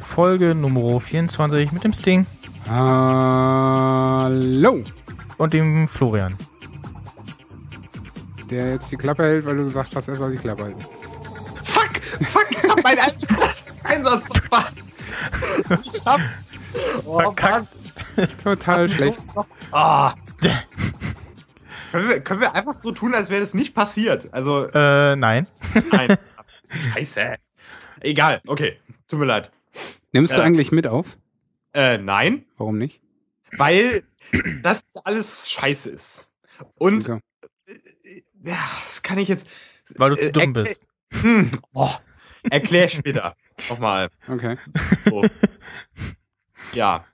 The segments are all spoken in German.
Folge Nummer 24 mit dem Sting Hallo. und dem Florian. Der jetzt die Klappe hält, weil du gesagt hast, er soll die Klappe halten. Fuck! Fuck! Ich hab meinen Einsatz, Einsatz verpasst! Ich hab. Oh, Verkackt. Total schlecht. Ah. Können wir, können wir einfach so tun, als wäre das nicht passiert? Also, Äh, nein. nein. Scheiße. Egal, okay. Tut mir leid. Nimmst du Ja. eigentlich mit auf? Äh, nein, Warum nicht? weil das alles scheiße ist. Und So. Ja, das kann ich jetzt. Weil du zu Äh, dumm äh, bist. Hm, oh, erklär später. Nochmal. Okay. So. Ja.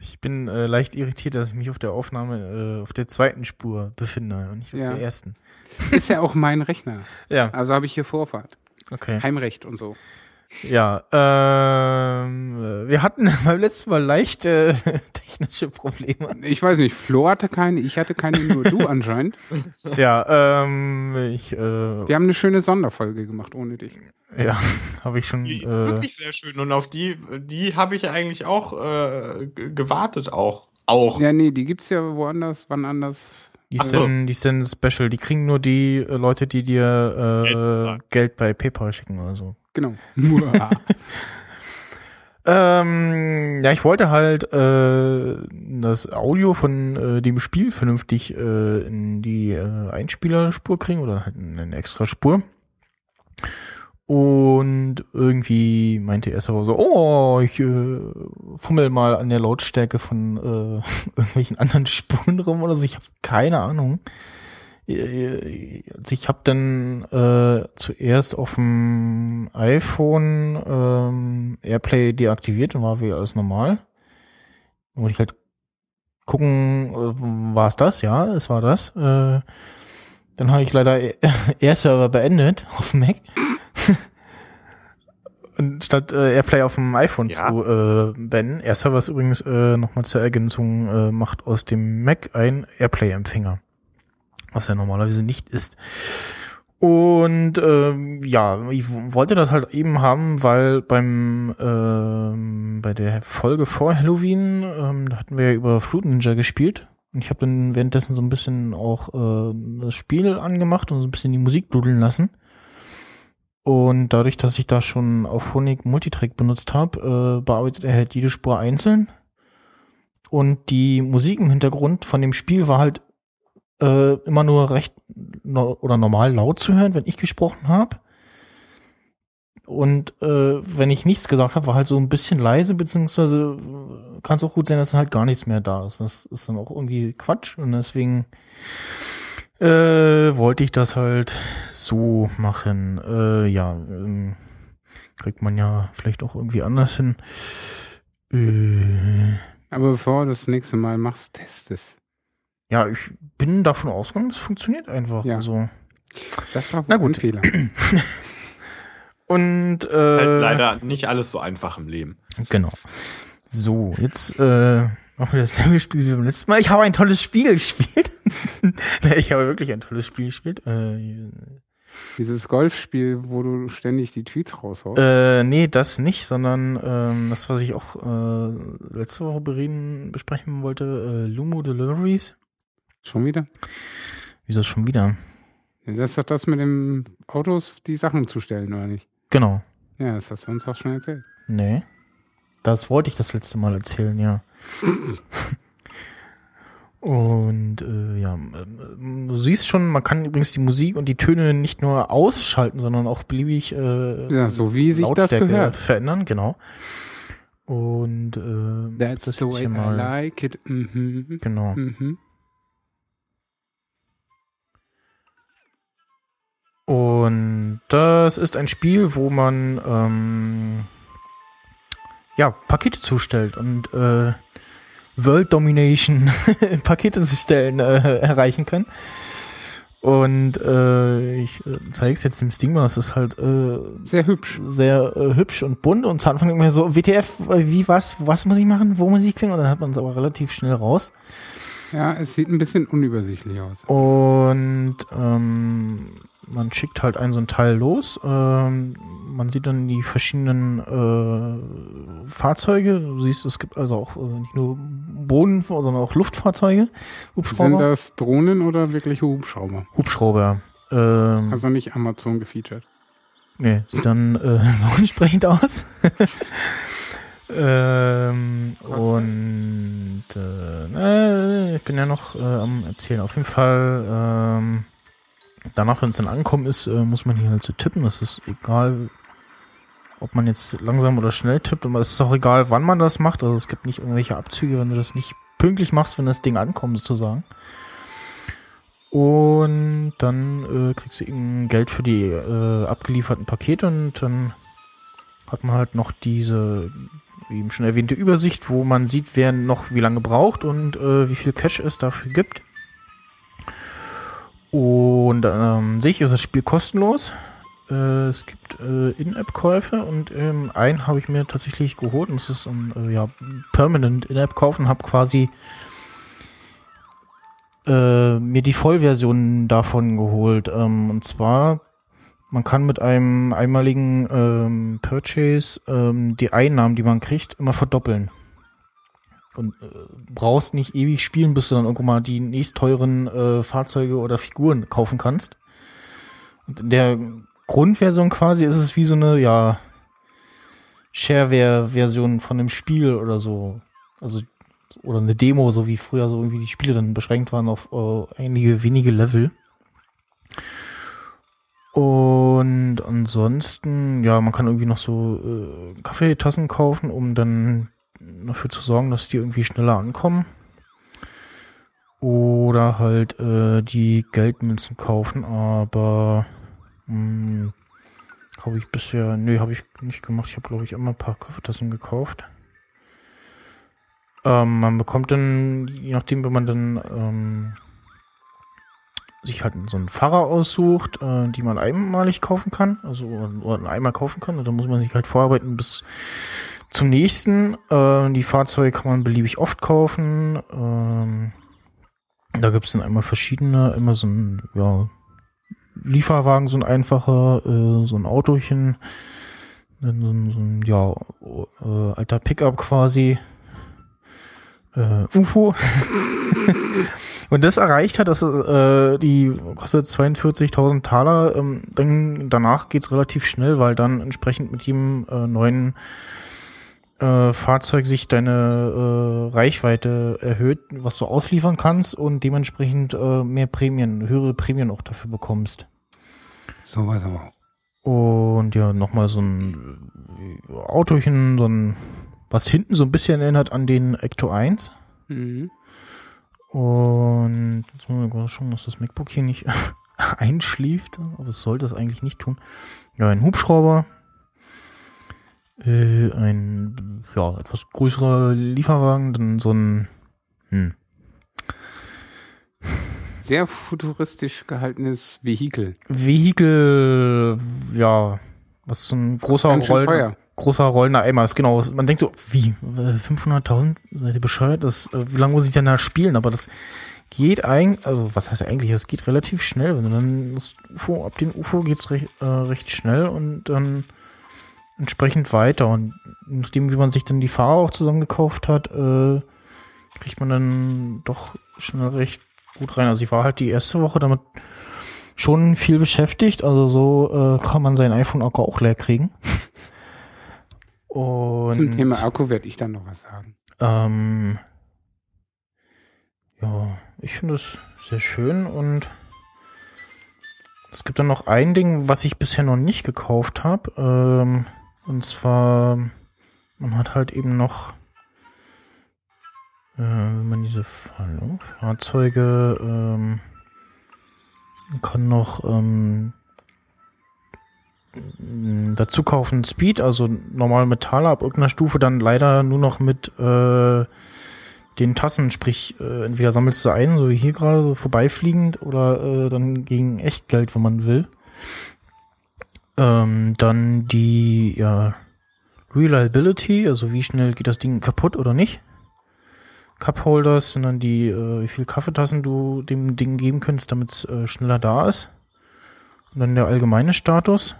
Ich bin äh, leicht irritiert, dass ich mich auf der Aufnahme äh, auf der zweiten Spur befinde und nicht Ja. auf der ersten. Ist ja auch mein Rechner. Ja, Also habe ich hier Vorfahrt. okay. Heimrecht und so. Ja, ähm, äh, wir hatten beim letzten Mal leichte technische Probleme. Ich weiß nicht, Flo hatte keine, ich hatte keine, nur du anscheinend. Ja, ähm, ich, äh, Wir haben eine schöne Sonderfolge gemacht ohne dich. ja, habe ich schon, Die ist äh, wirklich sehr schön und auf die, die habe ich eigentlich auch äh, gewartet auch. Auch. Ja, nee, die gibt's ja woanders, wann anders. die Ach so. sind, die sind special. Die kriegen nur die äh, Leute, die dir äh, Geld, bei PayPal schicken oder so. Genau. Ähm, ja, ich wollte halt äh, das Audio von äh, dem Spiel vernünftig äh, in die äh, Einspielerspur kriegen oder halt in eine extra Spur. Und irgendwie meinte er so, so, oh, ich äh, fummel mal an der Lautstärke von äh, irgendwelchen anderen Spuren rum oder so. Ich habe keine Ahnung. Also ich habe dann äh, zuerst auf dem iPhone ähm, Airplay deaktiviert und war wieder alles normal. Dann wollte ich halt gucken, äh, war es das? Ja, es war das. Äh, dann habe ich leider Air-Server beendet auf dem Mac. Und statt äh, Airplay auf dem iPhone Ja. zu äh, beenden. Air-Server ist übrigens äh, nochmal zur Ergänzung, äh, macht aus dem Mac ein Airplay-Empfänger was er normalerweise nicht ist. Und ähm, ja, ich wollte das halt eben haben, weil beim ähm, bei der Folge vor Halloween, ähm, da hatten wir ja über Fruit Ninja gespielt. Und ich habe dann währenddessen so ein bisschen auch äh, das Spiel angemacht und so ein bisschen die Musik dudeln lassen. Und dadurch, dass ich da schon auf Honig Multitrack benutzt habe, äh, bearbeitet er halt jede Spur einzeln. Und die Musik im Hintergrund von dem Spiel war halt äh, immer nur recht no oder normal laut zu hören, wenn ich gesprochen habe. Und äh, wenn ich nichts gesagt habe, war halt so ein bisschen leise, beziehungsweise kann es auch gut sein, dass dann halt gar nichts mehr da ist. Das ist dann auch irgendwie Quatsch und deswegen äh, wollte ich das halt so machen. Äh, ja, ähm, kriegt man ja vielleicht auch irgendwie anders hin. Äh, Aber bevor du das nächste Mal machst, test es. Ja, ich bin davon ausgegangen, das funktioniert einfach. Ja. Also. Das war wohl gut. ein Fehler. Und Ist halt äh, leider nicht alles so einfach im Leben. Genau. So, jetzt äh, machen wir dasselbe Spiel wie beim letzten Mal. Ich habe ein tolles Spiel gespielt. ich habe wirklich ein tolles Spiel gespielt. Äh, Dieses Golfspiel, wo du ständig die Tweets raushaust. äh, nee, das nicht, sondern ähm, das, was ich auch äh, letzte Woche bereden, besprechen wollte, äh, Lumo Deliveries. Schon wieder? Wieso schon wieder? Das ist doch das mit dem Autos, die Sachen zu stellen, oder nicht? Genau. Ja, das hast du uns auch schon erzählt. Nee. Das wollte ich das letzte Mal erzählen, ja. Und äh, ja, ähm, du siehst schon, man kann übrigens die Musik und die Töne nicht nur ausschalten, sondern auch beliebig äh, Ja, so wie sich das Lautstärke gehört. verändern, genau. Und äh, That's das the way hier I mal, like it. Mhm. genau. Mhm. Und das ist ein Spiel, wo man ähm, ja Pakete zustellt und äh, World Domination Pakete zu stellen äh, erreichen kann. Und äh, ich äh, zeige es jetzt dem Stigma, es ist halt äh, Sehr hübsch. sehr äh, hübsch und bunt und zu Anfang immer so, WTF, äh, wie, was, was muss ich machen, wo muss ich klingen? Und dann hat man es aber relativ schnell raus. Ja, es sieht ein bisschen unübersichtlich aus. Und ähm, man schickt halt ein so ein Teil los. Ähm, man sieht dann die verschiedenen äh, Fahrzeuge. Du siehst, es gibt also auch äh, nicht nur Boden, sondern auch Luftfahrzeuge. Sind Hubschrauber. das Drohnen oder wirkliche Hubschrauber? Hubschrauber. Ähm, Also nicht Amazon gefeatured. Nee, sieht dann äh, so entsprechend aus. ähm, und äh, äh, ich bin ja noch äh, am Erzählen. Auf jeden Fall, ähm, danach, wenn es dann ankommen ist, äh, muss man hier halt so tippen. Das ist egal, ob man jetzt langsam oder schnell tippt. Aber es ist auch egal, wann man das macht. Also es gibt nicht irgendwelche Abzüge, wenn du das nicht pünktlich machst, wenn das Ding ankommt, sozusagen. Und dann äh, kriegst du eben Geld für die äh, abgelieferten Pakete und dann hat man halt noch diese eben schon erwähnte Übersicht, wo man sieht, wer noch wie lange braucht und äh, wie viel Cash es dafür gibt. Und ähm, sehe ich, ist das Spiel kostenlos. Äh, es gibt äh, In-App-Käufe und ähm, einen habe ich mir tatsächlich geholt und das ist ein äh, ja, Permanent In-App-Kauf und habe quasi äh, mir die Vollversion davon geholt. Ähm, und zwar, man kann mit einem einmaligen ähm, Purchase ähm, die Einnahmen, die man kriegt, immer verdoppeln. Und äh, brauchst nicht ewig spielen, bis du dann irgendwann mal die nächst teuren äh, Fahrzeuge oder Figuren kaufen kannst. Und in der Grundversion quasi ist es wie so eine, ja, Shareware-Version von einem Spiel oder so. Also oder eine Demo, so wie früher so irgendwie die Spiele dann beschränkt waren auf äh, einige wenige Level. Und ansonsten, ja, man kann irgendwie noch so äh, Kaffeetassen kaufen, um dann dafür zu sorgen, dass die irgendwie schneller ankommen. Oder halt äh, die Geldmünzen kaufen, aber mh, habe ich bisher, nee, habe ich nicht gemacht. Ich habe, glaube ich, immer ein paar Kaffeetassen gekauft. Ähm, man bekommt dann, je nachdem, wenn man dann ähm, sich halt so einen Fahrer aussucht, äh, die man einmalig kaufen kann, also oder einmal kaufen kann, und dann muss man sich halt vorarbeiten bis zum nächsten. Äh, die Fahrzeuge kann man beliebig oft kaufen. Ähm, da gibt's dann einmal verschiedene, immer so ein ja, Lieferwagen, so ein einfacher, äh, so ein Autochen, dann so ein, so ein ja, äh, alter Pickup quasi äh, UFO. und das erreicht hat, dass äh, die kostet 42.000 Taler. Ähm, dann danach geht's relativ schnell, weil dann entsprechend mit jedem äh, neuen äh, Fahrzeug sich deine äh, Reichweite erhöht, was du ausliefern kannst und dementsprechend äh, mehr Prämien, höhere Prämien auch dafür bekommst. So was aber auch. Und ja, nochmal so ein äh, Autochen, so ein, was hinten so ein bisschen erinnert an den Ecto 1. Mhm. Und jetzt müssen wir mal schauen, dass das MacBook hier nicht einschläft, aber es sollte es eigentlich nicht tun. Ja, ein Hubschrauber, äh, ein ja etwas größerer Lieferwagen, dann so ein hm, Sehr futuristisch gehaltenes Vehikel. Vehikel, ja, was so ein großer teuer. großer rollender Eimer ist. Genau, man denkt so, wie äh, 500.000? Seid ihr bescheuert? Das, äh, wie lange muss ich denn da spielen? Aber das geht eigentlich, also was heißt eigentlich? Es geht relativ schnell. Wenn du dann das UFO, ab dem UFO geht's recht, äh, recht schnell und dann entsprechend weiter. Und nachdem, wie man sich dann die Fahrer auch zusammengekauft hat, äh, kriegt man dann doch schnell recht gut rein. Also ich war halt die erste Woche damit schon viel beschäftigt. Also so äh, kann man sein iPhone Akku auch leer kriegen. Und Zum Thema Akku werde ich dann noch was sagen. ähm, ja, ich finde es sehr schön und es gibt dann noch ein Ding, was ich bisher noch nicht gekauft habe. Ähm, und zwar, man hat halt eben noch, äh, wenn man diese Fahr- Fahrzeuge, ähm, kann noch ähm, m, dazu kaufen. Speed, also normal Metaller ab irgendeiner Stufe dann leider nur noch mit äh, den Tassen, sprich, äh, entweder sammelst du ein, so wie hier gerade, so vorbeifliegend, oder äh, dann gegen Echtgeld, wenn man will. Ähm, dann die, ja, Reliability, also wie schnell geht das Ding kaputt oder nicht. Cupholders sind dann die, äh, wie viel Kaffeetassen du dem Ding geben könntest, damit es äh, schneller da ist. Und dann der allgemeine Status.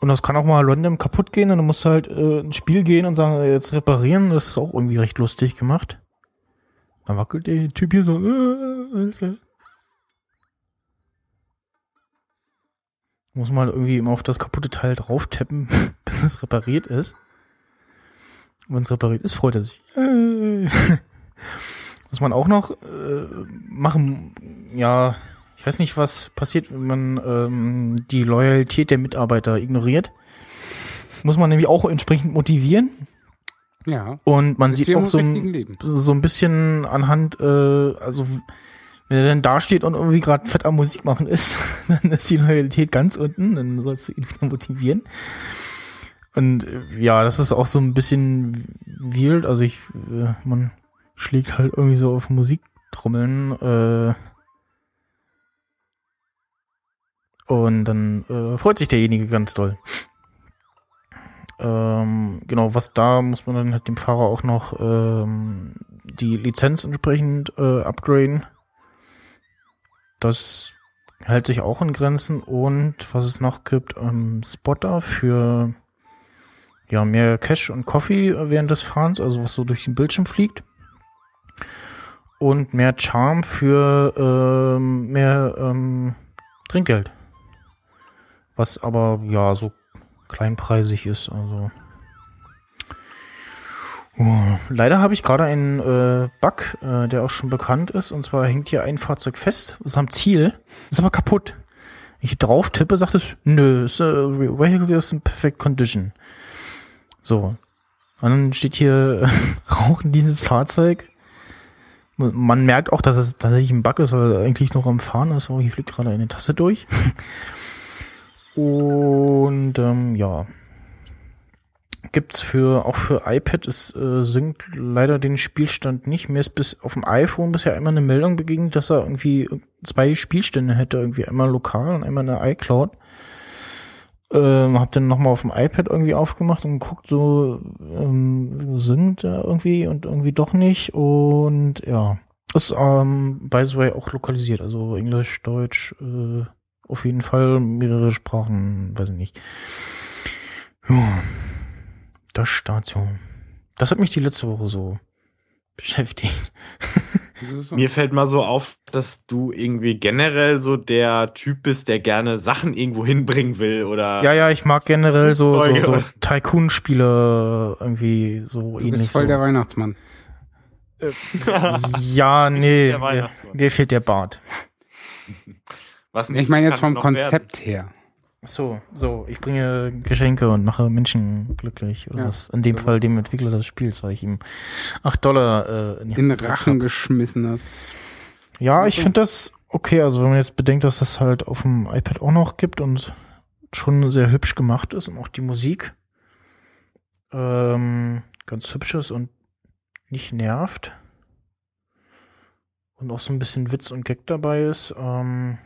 Und das kann auch mal random kaputt gehen und du musst halt äh, ins Spiel gehen und sagen, äh, jetzt reparieren. Das ist auch irgendwie recht lustig gemacht. Dann wackelt der Typ hier so. Äh, Muss man halt irgendwie immer auf das kaputte Teil drauf tappen, bis es repariert ist. Und wenn es repariert ist, freut er sich. Was man auch noch äh, machen, ja, ich weiß nicht, was passiert, wenn man ähm, die Loyalität der Mitarbeiter ignoriert. Muss man nämlich auch entsprechend motivieren. Ja. Und man sieht auch so ein, so ein bisschen anhand, äh, also wenn er dann da steht und irgendwie gerade fett am Musik machen ist, dann ist die Loyalität ganz unten, dann sollst du ihn wieder motivieren. Und äh, ja, das ist auch so ein bisschen weird. Also ich, äh, man schlägt halt irgendwie so auf Musiktrommeln, äh, und dann äh, freut sich derjenige ganz doll. Ähm, genau, was da muss man dann halt dem Fahrer auch noch ähm, die Lizenz entsprechend äh, upgraden. Das hält sich auch in Grenzen und was es noch gibt, ähm, Spotter für ja mehr Cash und Coffee während des Fahrens, also was so durch den Bildschirm fliegt. Und mehr Charm für ähm, mehr ähm, Trinkgeld. Was aber ja so kleinpreisig ist. Also Leider habe ich gerade einen äh, Bug, äh, der auch schon bekannt ist. Und zwar hängt hier ein Fahrzeug fest, ist am Ziel, ist aber kaputt. Ich drauf tippe, sagt es, nö, ist, äh, Vehicle is in perfect condition. So. Und dann steht hier äh, Rauchen dieses Fahrzeug. Man merkt auch, dass es tatsächlich ein Bug ist, weil er eigentlich noch am Fahren ist. Oh, hier fliegt gerade eine Tasse durch. Und ähm, ja, gibt's für auch für iPad es äh, synkt leider den Spielstand nicht. Mir ist bis auf dem iPhone bisher immer eine Meldung begegnet, dass er irgendwie zwei Spielstände hätte, irgendwie einmal lokal und einmal in der iCloud. Ähm, hab dann nochmal auf dem iPad irgendwie aufgemacht und geguckt, so ähm, synkt er irgendwie und irgendwie doch nicht. Und ja, ist ähm, by the way auch lokalisiert, also Englisch, Deutsch, äh, auf jeden Fall mehrere Sprachen, weiß ich nicht. Ja, das Station. Das hat mich die letzte Woche so beschäftigt. So. Mir fällt mal so auf, dass du irgendwie generell so der Typ bist, der gerne Sachen irgendwo hinbringen will oder. Ja, ja, ich mag generell so, so, so Tycoon-Spiele irgendwie so Du ähnlich. bist voll So. der Weihnachtsmann. Ja, nee, Der mir, fehlt der Bart. Was Ich meine jetzt vom noch werden. Konzept her. So, so, ich bringe Geschenke und mache Menschen glücklich. Oder Ja, was? In dem so Fall dem Entwickler des Spiels, weil ich ihm 8 Dollar äh, in, gedrückt Rachen hab. geschmissen hast. Ja, ich finde das okay. Also wenn man jetzt bedenkt, dass das halt auf dem iPad auch noch gibt und schon sehr hübsch gemacht ist und auch die Musik ähm, ganz hübsch ist und nicht nervt und auch so ein bisschen Witz und Gag dabei ist. Ähm,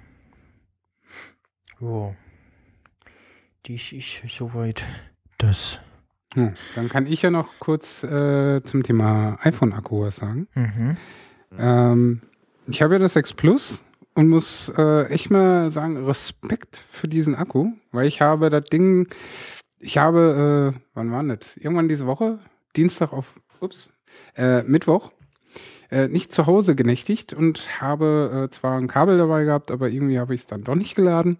jo. Die ich, ich soweit das. Hm. Dann kann ich ja noch kurz äh, zum Thema iPhone-Akku was sagen. Mhm. Ähm, ich habe ja das 6 Plus und muss äh, echt mal sagen, Respekt für diesen Akku, weil ich habe das Ding, ich habe, äh, wann war das? Irgendwann diese Woche, Dienstag auf, ups, äh, Mittwoch, äh, nicht zu Hause genächtigt und habe äh, zwar ein Kabel dabei gehabt, aber irgendwie habe ich es dann doch nicht geladen.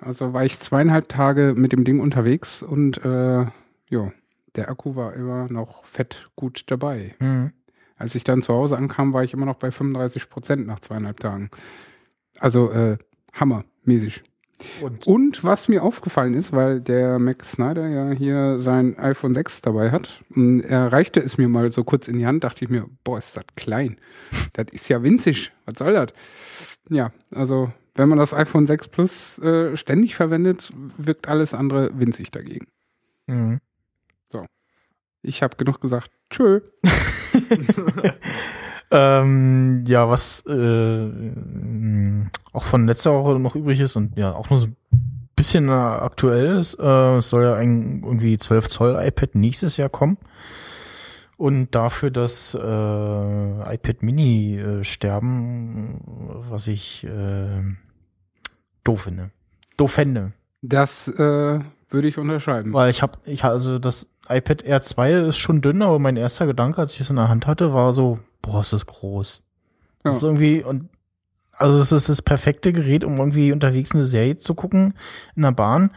Also war ich zweieinhalb Tage mit dem Ding unterwegs und äh, ja, der Akku war immer noch fett gut dabei. Mhm. Als ich dann zu Hause ankam, war ich immer noch bei 35 Prozent nach zweieinhalb Tagen. Also äh, hammermäßig. Und Und was mir aufgefallen ist, weil der Mac Snyder ja hier sein iPhone 6 dabei hat, und er reichte es mir mal so kurz in die Hand, dachte ich mir, boah, ist das klein. Das ist ja winzig. Was soll das? Ja, also wenn man das iPhone 6 Plus äh, ständig verwendet, wirkt alles andere winzig dagegen. mhm. Ich habe genug gesagt. Tschö. ähm, ja, was äh, auch von letzter Woche noch übrig ist und ja auch nur so ein bisschen äh, aktuell ist, äh, es soll ja ein irgendwie 12 Zoll iPad nächstes Jahr kommen. Und dafür das äh, iPad Mini äh, sterben, was ich doof finde. Doof fände. Das äh, würde ich unterschreiben. Weil ich habe, ich also das iPad Air 2 ist schon dünn, aber mein erster Gedanke, als ich es in der Hand hatte, war so, boah, ist das groß. Das ist irgendwie, und also das ist das perfekte Gerät, um irgendwie unterwegs eine Serie zu gucken in der Bahn,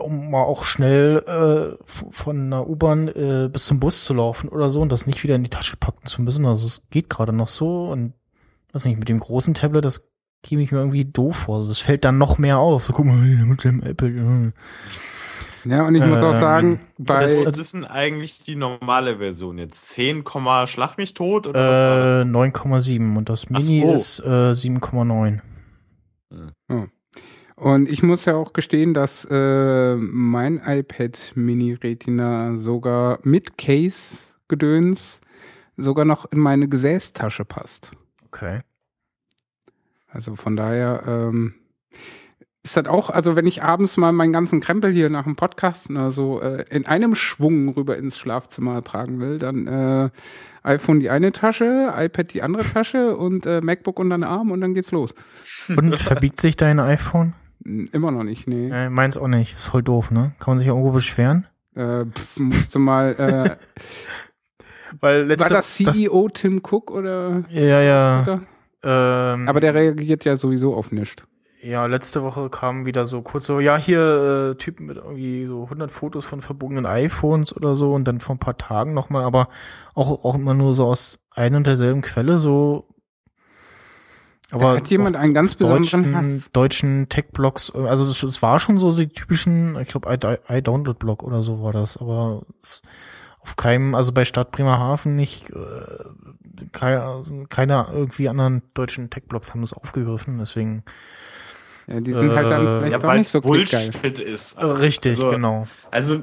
um mal auch schnell äh, von einer U-Bahn äh, bis zum Bus zu laufen oder so und das nicht wieder in die Tasche packen zu müssen. Also es geht gerade noch so und weiß nicht, mit dem großen Tablet, das käme ich mir irgendwie doof vor. Also das fällt dann noch mehr auf. So, guck mal, mit dem iPad. Ja. Und ich muss auch Ähm, sagen, bei Was ist denn eigentlich die normale Version jetzt? 10, Komma Schlag mich tot? Oder Äh, 9,7 und das Mini so. ist äh, 7,9. Und ich muss ja auch gestehen, dass äh, mein iPad Mini Retina sogar mit Case-Gedöns sogar noch in meine Gesäßtasche passt. Okay. Also von daher ähm, ist das auch, also wenn ich abends mal meinen ganzen Krempel hier nach dem Podcast oder so äh, in einem Schwung rüber ins Schlafzimmer tragen will, dann äh, iPhone die eine Tasche, iPad die andere Tasche und äh, MacBook unter den Arm und dann geht's los. Und verbiegt sich dein iPhone? Immer noch nicht, nee. Äh, meins auch nicht. Ist voll doof, ne? Kann man sich irgendwo beschweren? Äh, pf, musste mal, äh, Weil war das CEO Tim Cook oder? Ja, ja. oder? Ähm, Aber der reagiert ja sowieso auf nichts. ja, letzte Woche kam wieder so kurz so, ja, hier äh, Typen mit irgendwie so 100 Fotos von verbogenen iPhones oder so und dann vor ein paar Tagen nochmal, aber auch, auch immer nur so aus ein und derselben Quelle so. Da hat jemand einen ganz besonderen deutschen, Hass. deutschen Tech-Blogs, also es, es war schon so die typischen, ich glaube, iDownload-Blog oder so war das, aber es, auf keinem, also bei Stadt Bremerhaven nicht, äh, keine, also keine irgendwie anderen deutschen Tech-Blogs haben das aufgegriffen, deswegen Ja, die sind halt dann Äh, vielleicht Ja, weil nicht so Bullshit klickgeil. ist. äh, richtig, Also, genau. Also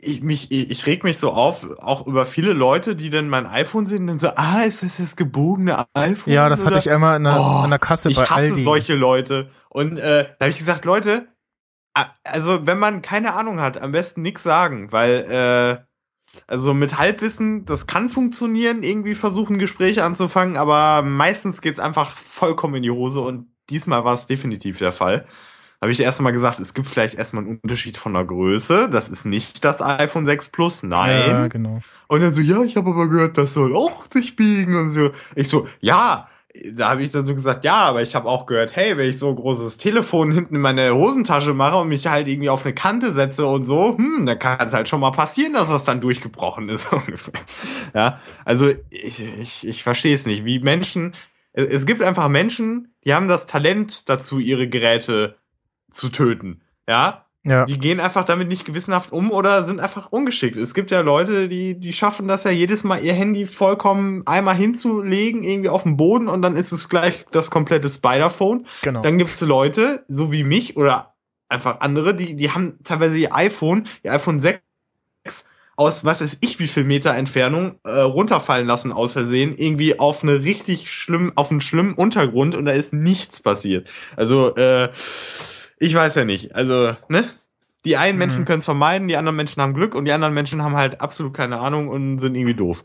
ich mich, ich, ich reg mich so auf, auch über viele Leute, die dann mein iPhone sehen und dann so, ah, ist das das gebogene iPhone? Ja, das hatte oder? ich einmal in der, Oh, an der Kasse ich bei hasse Aldi. solche Leute. Und äh, da habe ich gesagt, Leute, also wenn man keine Ahnung hat, am besten nichts sagen, weil äh, also mit Halbwissen, das kann funktionieren, irgendwie versuchen Gespräche anzufangen, aber meistens geht's einfach vollkommen in die Hose und diesmal war es definitiv der Fall. Habe ich erst mal gesagt, es gibt vielleicht erstmal einen Unterschied von der Größe. Das ist nicht das iPhone 6 Plus, nein. Ja, genau. Und dann so, ja, ich habe aber gehört, das soll auch sich biegen und so. Ich so, ja, da habe ich dann so gesagt, ja, aber ich habe auch gehört, hey, wenn ich so ein großes Telefon hinten in meine Hosentasche mache und mich halt irgendwie auf eine Kante setze und so, hm, dann kann es halt schon mal passieren, dass das dann durchgebrochen ist ungefähr. Ja, also ich, ich, ich verstehe es nicht, wie Menschen, es es gibt einfach Menschen, die haben das Talent dazu, ihre Geräte zu töten. Ja, Ja, die gehen einfach damit nicht gewissenhaft um oder sind einfach ungeschickt. Es gibt ja Leute, die, die schaffen das ja jedes Mal, ihr Handy vollkommen einmal hinzulegen, irgendwie auf dem Boden und dann ist es gleich das komplette Spider-Phone. genau. Dann gibt's Leute, so wie mich oder einfach andere, die, die haben teilweise ihr iPhone, ihr iPhone 6 aus was weiß ich wie viel Meter Entfernung äh, runterfallen lassen aus Versehen, irgendwie auf eine richtig schlimm, auf einen schlimmen Untergrund und da ist nichts passiert. Also, äh, ich weiß ja nicht. Also, ne? Die einen Mhm. Menschen können es vermeiden, die anderen Menschen haben Glück und die anderen Menschen haben halt absolut keine Ahnung und sind irgendwie doof.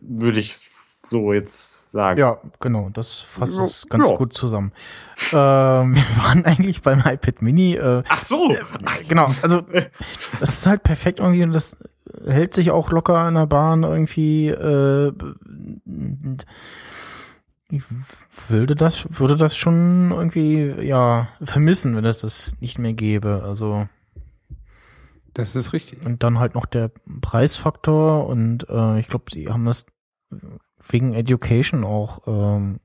Würde ich so jetzt sagen. Ja, genau, das fasst Ja, es ganz ja. gut zusammen. ähm, wir waren eigentlich beim iPad Mini. Äh, Ach so! genau, also das ist halt perfekt irgendwie und das hält sich auch locker in der Bahn irgendwie. Äh, ich würde das, würde das schon irgendwie ja vermissen, wenn es das nicht mehr gäbe. Also Das ist richtig. und dann halt noch der Preisfaktor und äh, ich glaube, sie haben das wegen Education auch ähm,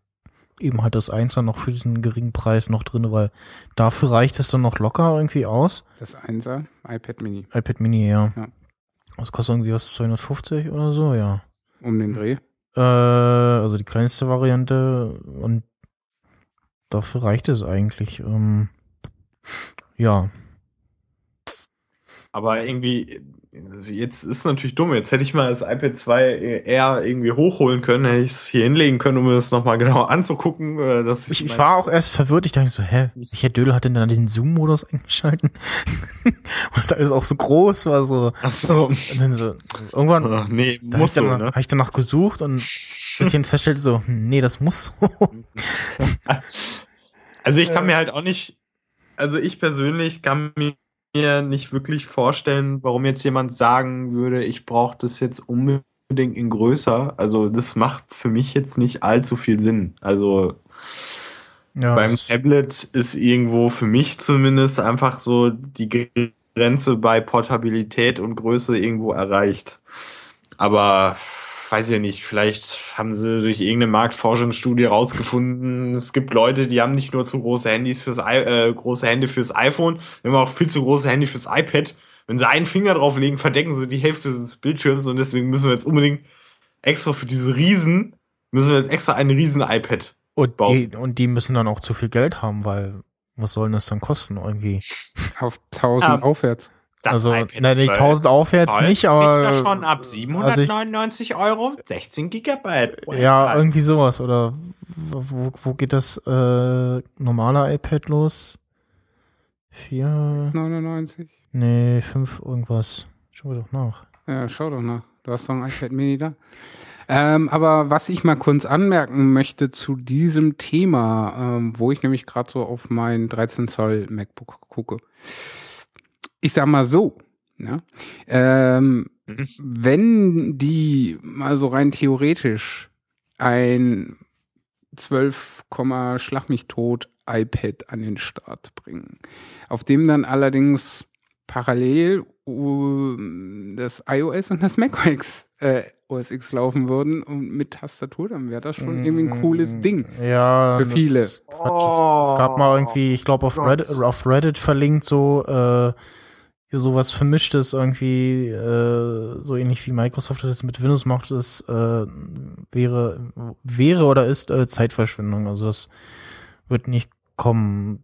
eben halt das Einser noch für diesen geringen Preis noch drin, weil dafür reicht es dann noch locker irgendwie aus. Das Einser iPad Mini iPad Mini, ja. Ja. Das kostet irgendwie was 250 oder so, ja. um den Dreh. Äh, also die kleinste Variante und dafür reicht es eigentlich. Ähm, ja. Aber irgendwie, jetzt ist es natürlich dumm. Jetzt hätte ich mal das iPad 2 eher irgendwie hochholen können, hätte ich es hier hinlegen können, um mir das nochmal genau anzugucken. Äh, dass ich, ich war auch erst verwirrt. Ich dachte so, hä, welcher Dödel hat denn dann den Zoom-Modus eingeschalten? Und das alles auch so groß war, so. Ach so. so irgendwann Ach, nee, da muss so, ich dann, ne? hab ich danach gesucht und bis ich dann feststellte so, hm, nee, das muss so. Also ich kann mir halt auch nicht, also ich persönlich kann mir nicht wirklich vorstellen, warum jetzt jemand sagen würde, ich brauche das jetzt unbedingt in größer. Also das macht für mich jetzt nicht allzu viel Sinn. Also Ja, beim Tablet ist irgendwo für mich zumindest einfach so die Grenze bei Portabilität und Größe irgendwo erreicht. Aber weiß ich nicht, vielleicht haben sie durch irgendeine Marktforschungsstudie rausgefunden, es gibt Leute, die haben nicht nur zu große Handys fürs I äh, große Hände fürs iPhone, die haben auch viel zu große Hände fürs iPad. Wenn sie einen Finger drauflegen, verdecken sie die Hälfte des Bildschirms und deswegen müssen wir jetzt unbedingt extra für diese Riesen müssen wir jetzt extra ein riesen iPad und, bauen. die, und die müssen dann auch zu viel Geld haben, weil was soll denn das dann kosten irgendwie? Auf 1000 Ja. aufwärts. Das also, iPad nein, nicht 12 1000 aufwärts Zoll nicht, liegt aber. da schon ab also ich- 799 Euro, 16 Gigabyte. Ja, irgendwie sowas. Oder wo, wo geht das äh, normale iPad los? Vier, 99. nee, fünf irgendwas. Schau doch nach. Ja, schau doch nach. Du hast doch ein iPad Mini da. Ähm, aber was ich mal kurz anmerken möchte zu diesem Thema, ähm, wo ich nämlich gerade so auf mein 13 Zoll MacBook gucke. Ich sag mal so, ja, ähm, Mhm. wenn die mal so rein theoretisch ein 12, Schlag mich tot iPad an den Start bringen, auf dem dann allerdings parallel um, das iOS und das macOS äh, OS X laufen würden und mit Tastatur, dann wäre das schon irgendwie ein cooles Ding. Ja, Für viele. Quatsch. Es, gab mal irgendwie, ich glaube auf Gott. Reddit, auf Reddit verlinkt so äh, sowas vermischtes irgendwie äh, so ähnlich wie Microsoft das jetzt mit Windows macht, das äh, wäre wäre oder ist äh, Zeitverschwendung. Also das wird nicht kommen.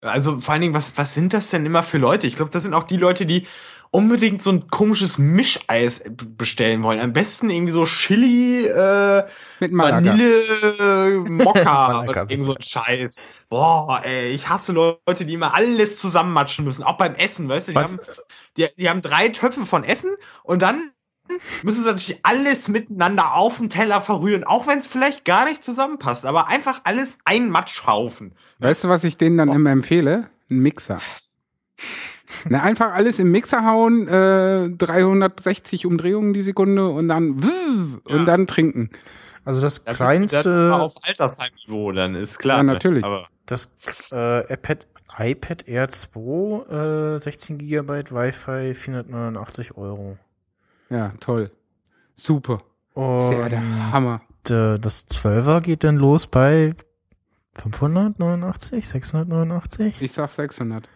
Also vor allen Dingen, was, was sind das denn immer für Leute? Ich glaube, das sind auch die Leute, die unbedingt so ein komisches Mischeis bestellen wollen. Am besten irgendwie so Chili, äh, Mit Malaga. Vanille, äh, Mokka Malaga, irgend so ein Scheiß. Boah, ey, ich hasse Leute, die immer alles zusammenmatschen müssen, auch beim Essen, weißt du? Die, Was? haben, die, die haben drei Töpfe von Essen und dann müssen sie natürlich alles miteinander auf den Teller verrühren, auch wenn es vielleicht gar nicht zusammenpasst, aber einfach alles ein Matschhaufen. Weißt du, was ich denen dann immer empfehle? Ein Mixer. Na, einfach alles im Mixer hauen, äh, 360 Umdrehungen die Sekunde und dann und Ja. dann trinken. Also das Da bist du dann kleinste, immer auf Altersheimniveau, dann ist klar. Ja, ne? natürlich. Aber das äh, iPad, iPad Air 2, äh, 16 GB Wi-Fi, 489 Euro. Ja, toll. Super. Und ja der Hammer. äh, das 12er geht dann los bei 589, 689? Ich sag 600.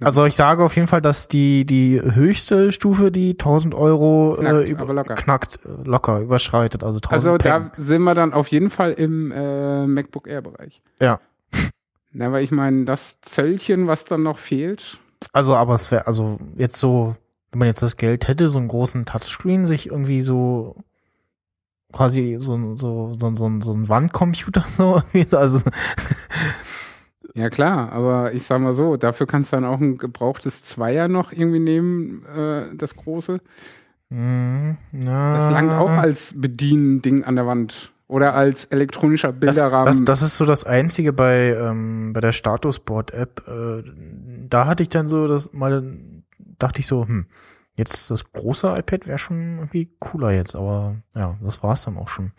Also ich sage auf jeden Fall, dass die, die höchste Stufe, die 1000 Euro Knackt, äh, über, locker. knackt, äh, locker, überschreitet. Also 1000 Also Peng. da sind wir dann auf jeden Fall im äh, MacBook Air Bereich. Ja. Na, weil ich meine, das Zöllchen, was dann noch fehlt, Also, aber es wäre, also jetzt so, wenn man jetzt das Geld hätte, so einen großen Touchscreen, sich irgendwie so quasi so, so, so, so, so ein Wandcomputer so, irgendwie, also ja klar, aber ich sag mal so, dafür kannst du dann auch ein gebrauchtes Zweier noch irgendwie nehmen, äh, das große. mh, na, Das langt auch als Bediending an der Wand. Oder als elektronischer das, Bilderrahmen. das, das ist so das Einzige bei, ähm, bei der Statusboard-App. Äh, da hatte ich dann so das mal, dachte ich so, hm, jetzt das große iPad wäre schon irgendwie cooler jetzt, aber ja, das war's dann auch schon.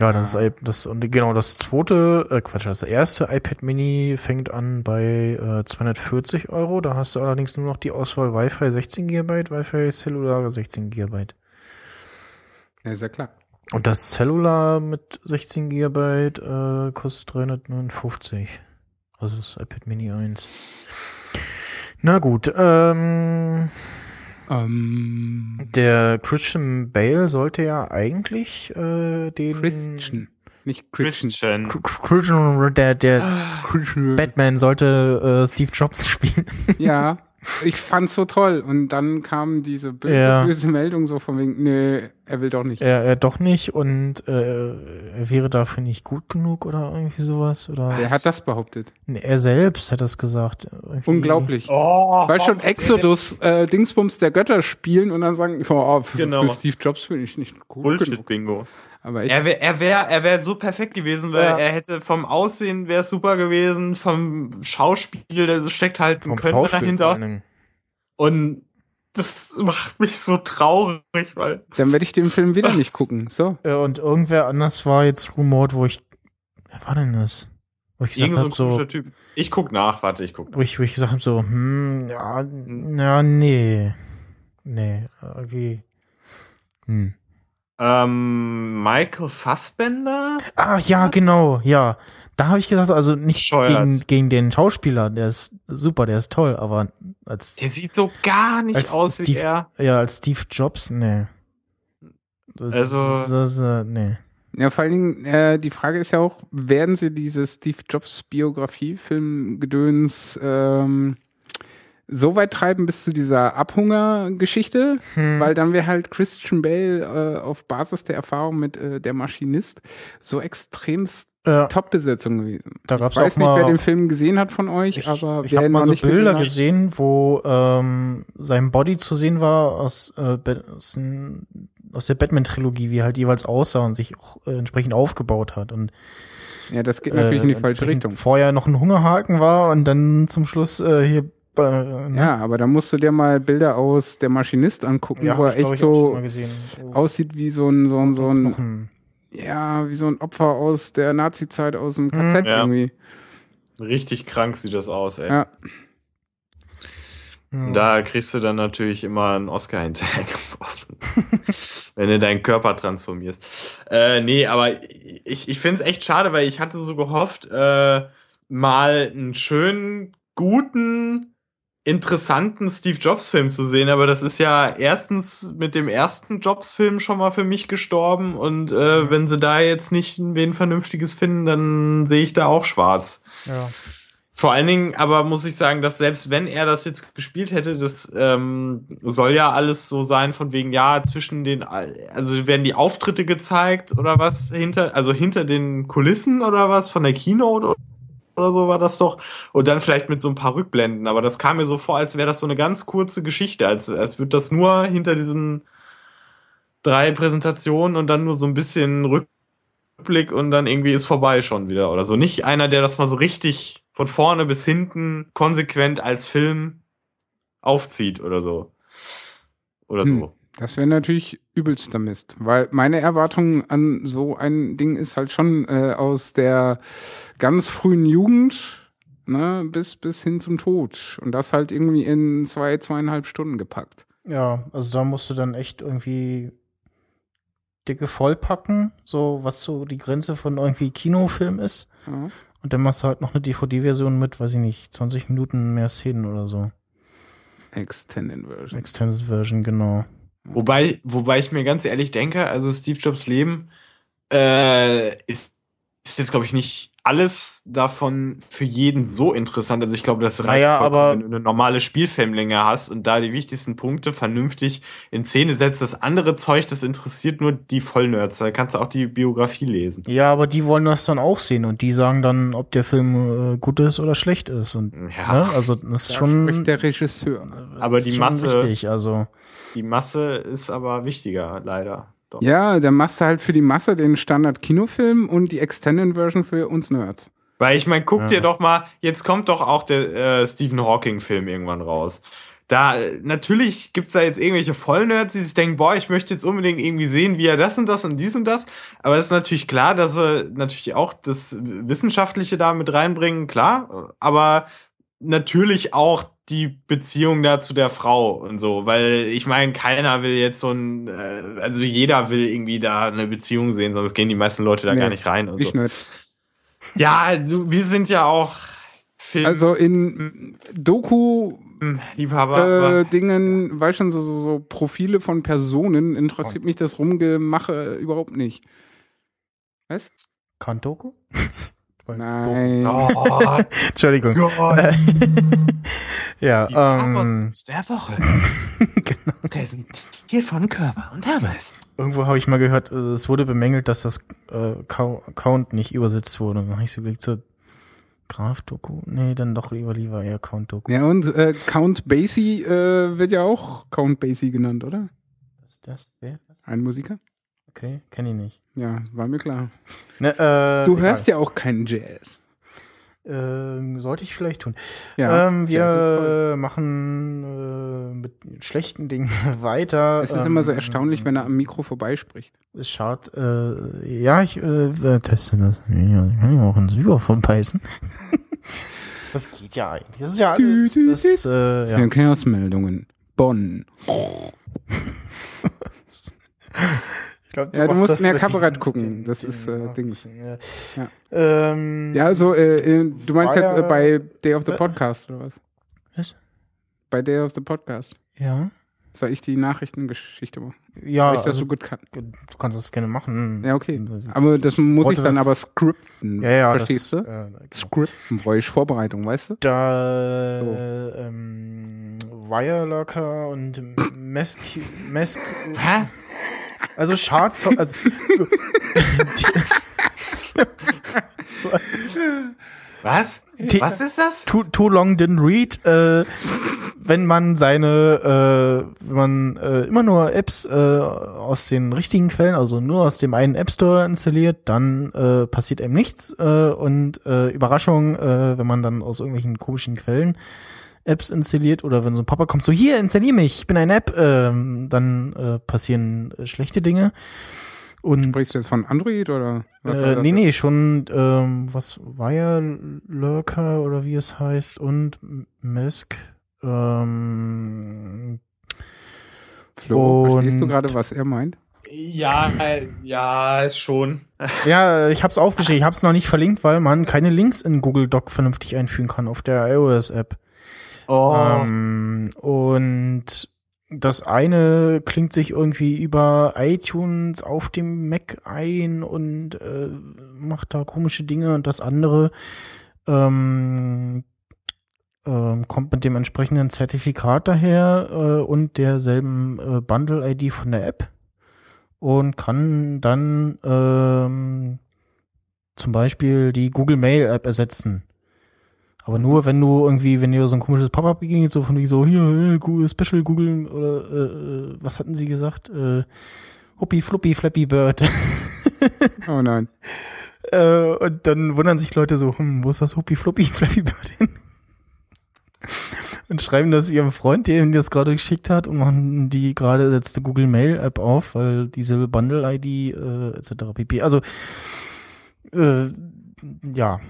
Ja, das, ist das und genau das zweite, äh, Quatsch, das erste iPad Mini fängt an bei äh, 240 Euro. Da hast du allerdings nur noch die Auswahl Wi-Fi 16 GB, Wi-Fi Cellular 16 GB. ja, ist ja klar. Und das Cellular mit 16 GB äh, kostet 359. Also das iPad Mini 1. Na gut, ähm, Ähm, der Christian Bale sollte ja eigentlich äh, den Christian. Nicht Christian. Christian. Ch- Christian, der, der Christian. Batman sollte äh, Steve Jobs spielen. Ja, ich fand's so toll. Und dann kam diese böse, Ja. böse Meldung so von wegen, nee, er will doch nicht. Er, er doch nicht und äh, er wäre dafür nicht gut genug oder irgendwie sowas. Oder Wer hat das behauptet? Nee, er selbst hat das gesagt. Irgendwie. Unglaublich. Oh, Weil schon Exodus, äh, Dingsbums der Götter spielen und dann sagen, oh, für, Genau. für Steve Jobs bin ich nicht gut genug. Bullshit-Bingo. Aber ich, Er wäre er wär, er wär so perfekt gewesen, weil Ja. er hätte vom Aussehen wäre super gewesen, vom Schauspiel, da steckt halt ein Können dahinter. Und das macht mich so traurig, weil. dann werde ich den Film wieder nicht gucken. So. Äh, Und irgendwer anders war jetzt rumort, wo ich. Wer war denn das? Wo ich gesagt Irgend so Typ. Ich guck nach, warte, ich guck nach. Wo ich, wo ich gesagt habe, so, hm, ja, ja, nee. Nee, irgendwie. Hm. Ähm, Michael Fassbender? Ah, ja, genau, ja. Da habe ich gesagt, also nicht gegen, gegen den Schauspieler, der ist super, der ist toll, aber als, Der sieht so gar nicht Als aus wie Steve- er. ja, als Steve Jobs, nee. Das, Also- Das, äh, nee. Ja, vor allen Dingen, äh, die Frage ist ja auch, werden sie diese Steve Jobs Biografie-Film-Gedöns ähm, so weit treiben bis zu dieser Abhunger-Geschichte? Hm. Weil dann wäre halt Christian Bale äh, auf Basis der Erfahrung mit äh, der Maschinist so extremst Ja, Top-Besetzung gewesen. da Ich gab's weiß auch nicht, mal, wer den Film gesehen hat von euch, ich, aber ich habe mal so nicht Bilder gesehen gesehen, wo ähm, sein Body zu sehen war aus, äh, aus, aus der Batman-Trilogie, wie er halt jeweils aussah und sich auch äh, entsprechend aufgebaut hat. Und Ja, das geht natürlich in die äh, falsche Richtung. Vorher noch ein Hungerhaken war und dann zum Schluss äh, hier. Äh, ne? Ja, aber da musst du dir mal Bilder aus der Maschinist angucken, ja wo er echt so. So aussieht wie so ein, so ein, so ein, Knochen. ja, wie so ein Opfer aus der Nazi-Zeit aus dem KZ Ja. irgendwie. Richtig krank sieht das aus, ey. Ja. Ja. Und da kriegst du dann natürlich immer einen Oscar hinterhergeworfen. wenn du deinen Körper transformierst. Äh, nee, aber ich, ich finde es echt schade, weil ich hatte so gehofft, äh, mal einen schönen, guten, interessanten Steve Jobs-Film zu sehen. Aber das ist ja erstens mit dem ersten Jobs-Film schon mal für mich gestorben. Und äh, wenn sie da jetzt nicht wen Vernünftiges finden, dann sehe ich da auch schwarz. ja. Vor allen Dingen aber muss ich sagen, dass selbst wenn er das jetzt gespielt hätte, das ähm, soll ja alles so sein von wegen, ja, zwischen den, also werden die Auftritte gezeigt oder was hinter, also hinter den Kulissen oder was von der Keynote oder, so war das doch. Und dann vielleicht mit so ein paar Rückblenden. Aber das kam mir so vor, als wäre das so eine ganz kurze Geschichte, als, als würde das nur hinter diesen drei Präsentationen und dann nur so ein bisschen Rückblick und dann irgendwie ist vorbei schon wieder oder so. Nicht einer, der das mal so richtig von vorne bis hinten konsequent als Film aufzieht oder so. Oder Hm. so. Das wäre natürlich übelster Mist, weil meine Erwartung an so ein Ding ist halt schon äh, aus der ganz frühen Jugend ne, bis, bis hin zum Tod. Und das halt irgendwie in zwei, zweieinhalb Stunden gepackt. Ja, also da musst du dann echt irgendwie dicke vollpacken, so was so die Grenze von irgendwie Kinofilm ist. Ja. Und dann machst du halt noch eine DVD-Version mit, weiß ich nicht, 20 Minuten mehr Szenen oder so. Extended Version. Extended Version, genau. Wobei, wobei ich mir ganz ehrlich denke, also Steve Jobs Leben äh, ist, ist jetzt, glaube ich, nicht alles davon für jeden so interessant. Also ich glaube, das reicht Naja, aber- wenn du eine normale Spielfilmlänge hast und da die wichtigsten Punkte vernünftig in Szene setzt. Das andere Zeug, das interessiert nur die Vollnerds. Da kannst du auch die Biografie lesen. Ja, aber die wollen das dann auch sehen und die sagen dann, ob der Film äh, gut ist oder schlecht ist. Und Ja, ne? also das ist Da schon, spricht der Regisseur. Aber ist die Masse- wichtig. Also die Masse ist aber wichtiger, leider. Doch. Ja, dann machst du halt für die Masse den Standard-Kinofilm und die Extended Version für uns Nerds. Weil ich meine, guck Ja. dir doch mal, jetzt kommt doch auch der äh, Stephen Hawking-Film irgendwann raus. Da, äh, natürlich gibt's da jetzt irgendwelche Vollnerds, die sich denken, boah, ich möchte jetzt unbedingt irgendwie sehen, wie er das und das und dies und das. Aber es ist natürlich klar, dass sie natürlich auch das Wissenschaftliche da mit reinbringen, klar. Aber natürlich auch die Beziehung da zu der Frau und so, weil ich meine, keiner will jetzt so ein, äh, also jeder will irgendwie da eine Beziehung sehen, sonst gehen die meisten Leute da Nee, gar nicht rein und Ich so. nicht. Ja, also wir sind ja auch Film Also in Doku-Dingen, Liebhaber. äh, weißt schon, so, so, so Profile von Personen interessiert mich das Rumgemache überhaupt nicht. Was? Kantoku? Nein. Oh, Entschuldigung. Gott. Ja, Die ähm, der Woche. Präsentiert von Körper und Hermes. irgendwo habe ich mal gehört, äh, es wurde bemängelt, dass das äh, Cou- Count nicht übersetzt wurde. Dann habe ich so überlegt, so Graf-Doku? Nee, dann doch lieber lieber eher Count-Doku. Ja, und äh, Count Basie äh, wird ja auch Count Basie genannt, oder? Was ist das? Wer? Ein Musiker? Okay, kenne ich nicht. Ja, war mir klar. Ne, äh, Du hörst ja auch keinen Jazz. Ähm, sollte ich vielleicht tun. Ja, ähm, wir machen äh, mit schlechten Dingen weiter. Es ist ähm, immer so erstaunlich, wenn er am Mikro vorbeispricht. Es schaut, äh, ja, ich äh, teste das. Ja, ich kann ja auch ins Überfon beißen. das geht ja eigentlich. Das ist ja alles. Das, ist, äh, ja. Verkehrsmeldungen. Bonn. Ich glaub, Ja, du musst das mehr Kabarett den- gucken. den- Das den- ist, äh, ja, Dings. ja. Ja. Ähm, Ja, also, äh, äh, du meinst jetzt äh, ja- bei Day of the Äh, Podcast oder was? Was? Bei Day of the Podcast. Ja. Soll ich die Nachrichtengeschichte machen? Ja, Weil ich das also, so gut kann. du kannst das gerne machen. Ja, okay. Aber das muss Wollte ich dann aber skripten. Ja, ja, Verstehst das, du? Äh, genau. Skripten brauche ich Vorbereitung, weißt du? Da So. ähm, Wirelurker und Mesk, Mesk Was? Also Charts, also Was? Was ist das? too, too long didn't read, äh, wenn man seine, äh, wenn man äh, immer nur Apps äh, aus den richtigen Quellen, also nur aus dem einen App Store installiert, dann äh, passiert einem nichts äh, und äh, Überraschung, äh, wenn man dann aus irgendwelchen komischen Quellen Apps installiert oder wenn so ein Papa kommt, so hier, installier mich, ich bin eine App, ähm, dann äh, passieren äh, schlechte Dinge. Und Sprichst du jetzt von Android oder was? war äh, nee, nee, schon, ähm, was Wirelurker oder wie es heißt und Mesk. Ähm, Flo, verstehst du und- gerade, was er meint? Ja, äh, ja, ist schon. ja, ich hab's aufgeschrieben, ich hab's noch nicht verlinkt, weil man keine Links in Google Doc vernünftig einfügen kann auf der iOS-App. Oh. Ähm, und das eine klingt sich irgendwie über iTunes auf dem Mac ein und äh, macht da komische Dinge und das andere ähm, ähm, kommt mit dem entsprechenden Zertifikat daher äh, und derselben äh, Bundle-ID von der App und kann dann ähm, zum Beispiel die Google Mail App ersetzen. Aber nur, wenn du irgendwie, wenn dir so ein komisches Pop-up begegnet, so von wie so, hier, äh, Google, Special Google, oder, äh, äh, was hatten sie gesagt? Äh, Huppi, Fluppi, Flappy Bird. Oh nein. äh, und dann wundern sich Leute so, hm, wo ist das Huppi, Fluppi, Flappy Bird hin? und schreiben das ihrem Freund, der ihnen das gerade geschickt hat, und machen die gerade letzte Google Mail App auf, weil diese Bundle-ID, äh, etc. pp. Also, äh, ja.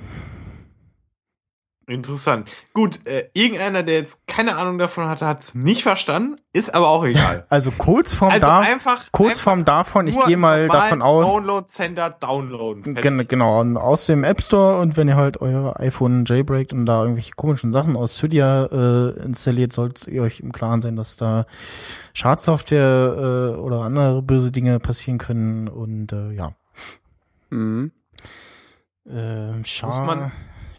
Interessant. Gut, äh, irgendeiner, der jetzt keine Ahnung davon hatte, hat es nicht verstanden, ist aber auch egal. Also Kurzform Also da, einfach, Kurzform einfach davon, ich gehe mal davon aus, Download Center downloaden. Fertig. Gen genau, und aus dem App Store und wenn ihr halt euer iPhone jailbreakt und da irgendwelche komischen Sachen aus Cydia äh, installiert, solltet ihr euch im Klaren sein, dass da Schadsoftware äh, oder andere böse Dinge passieren können und äh, ja. Mhm. Äh, Schar Muss man-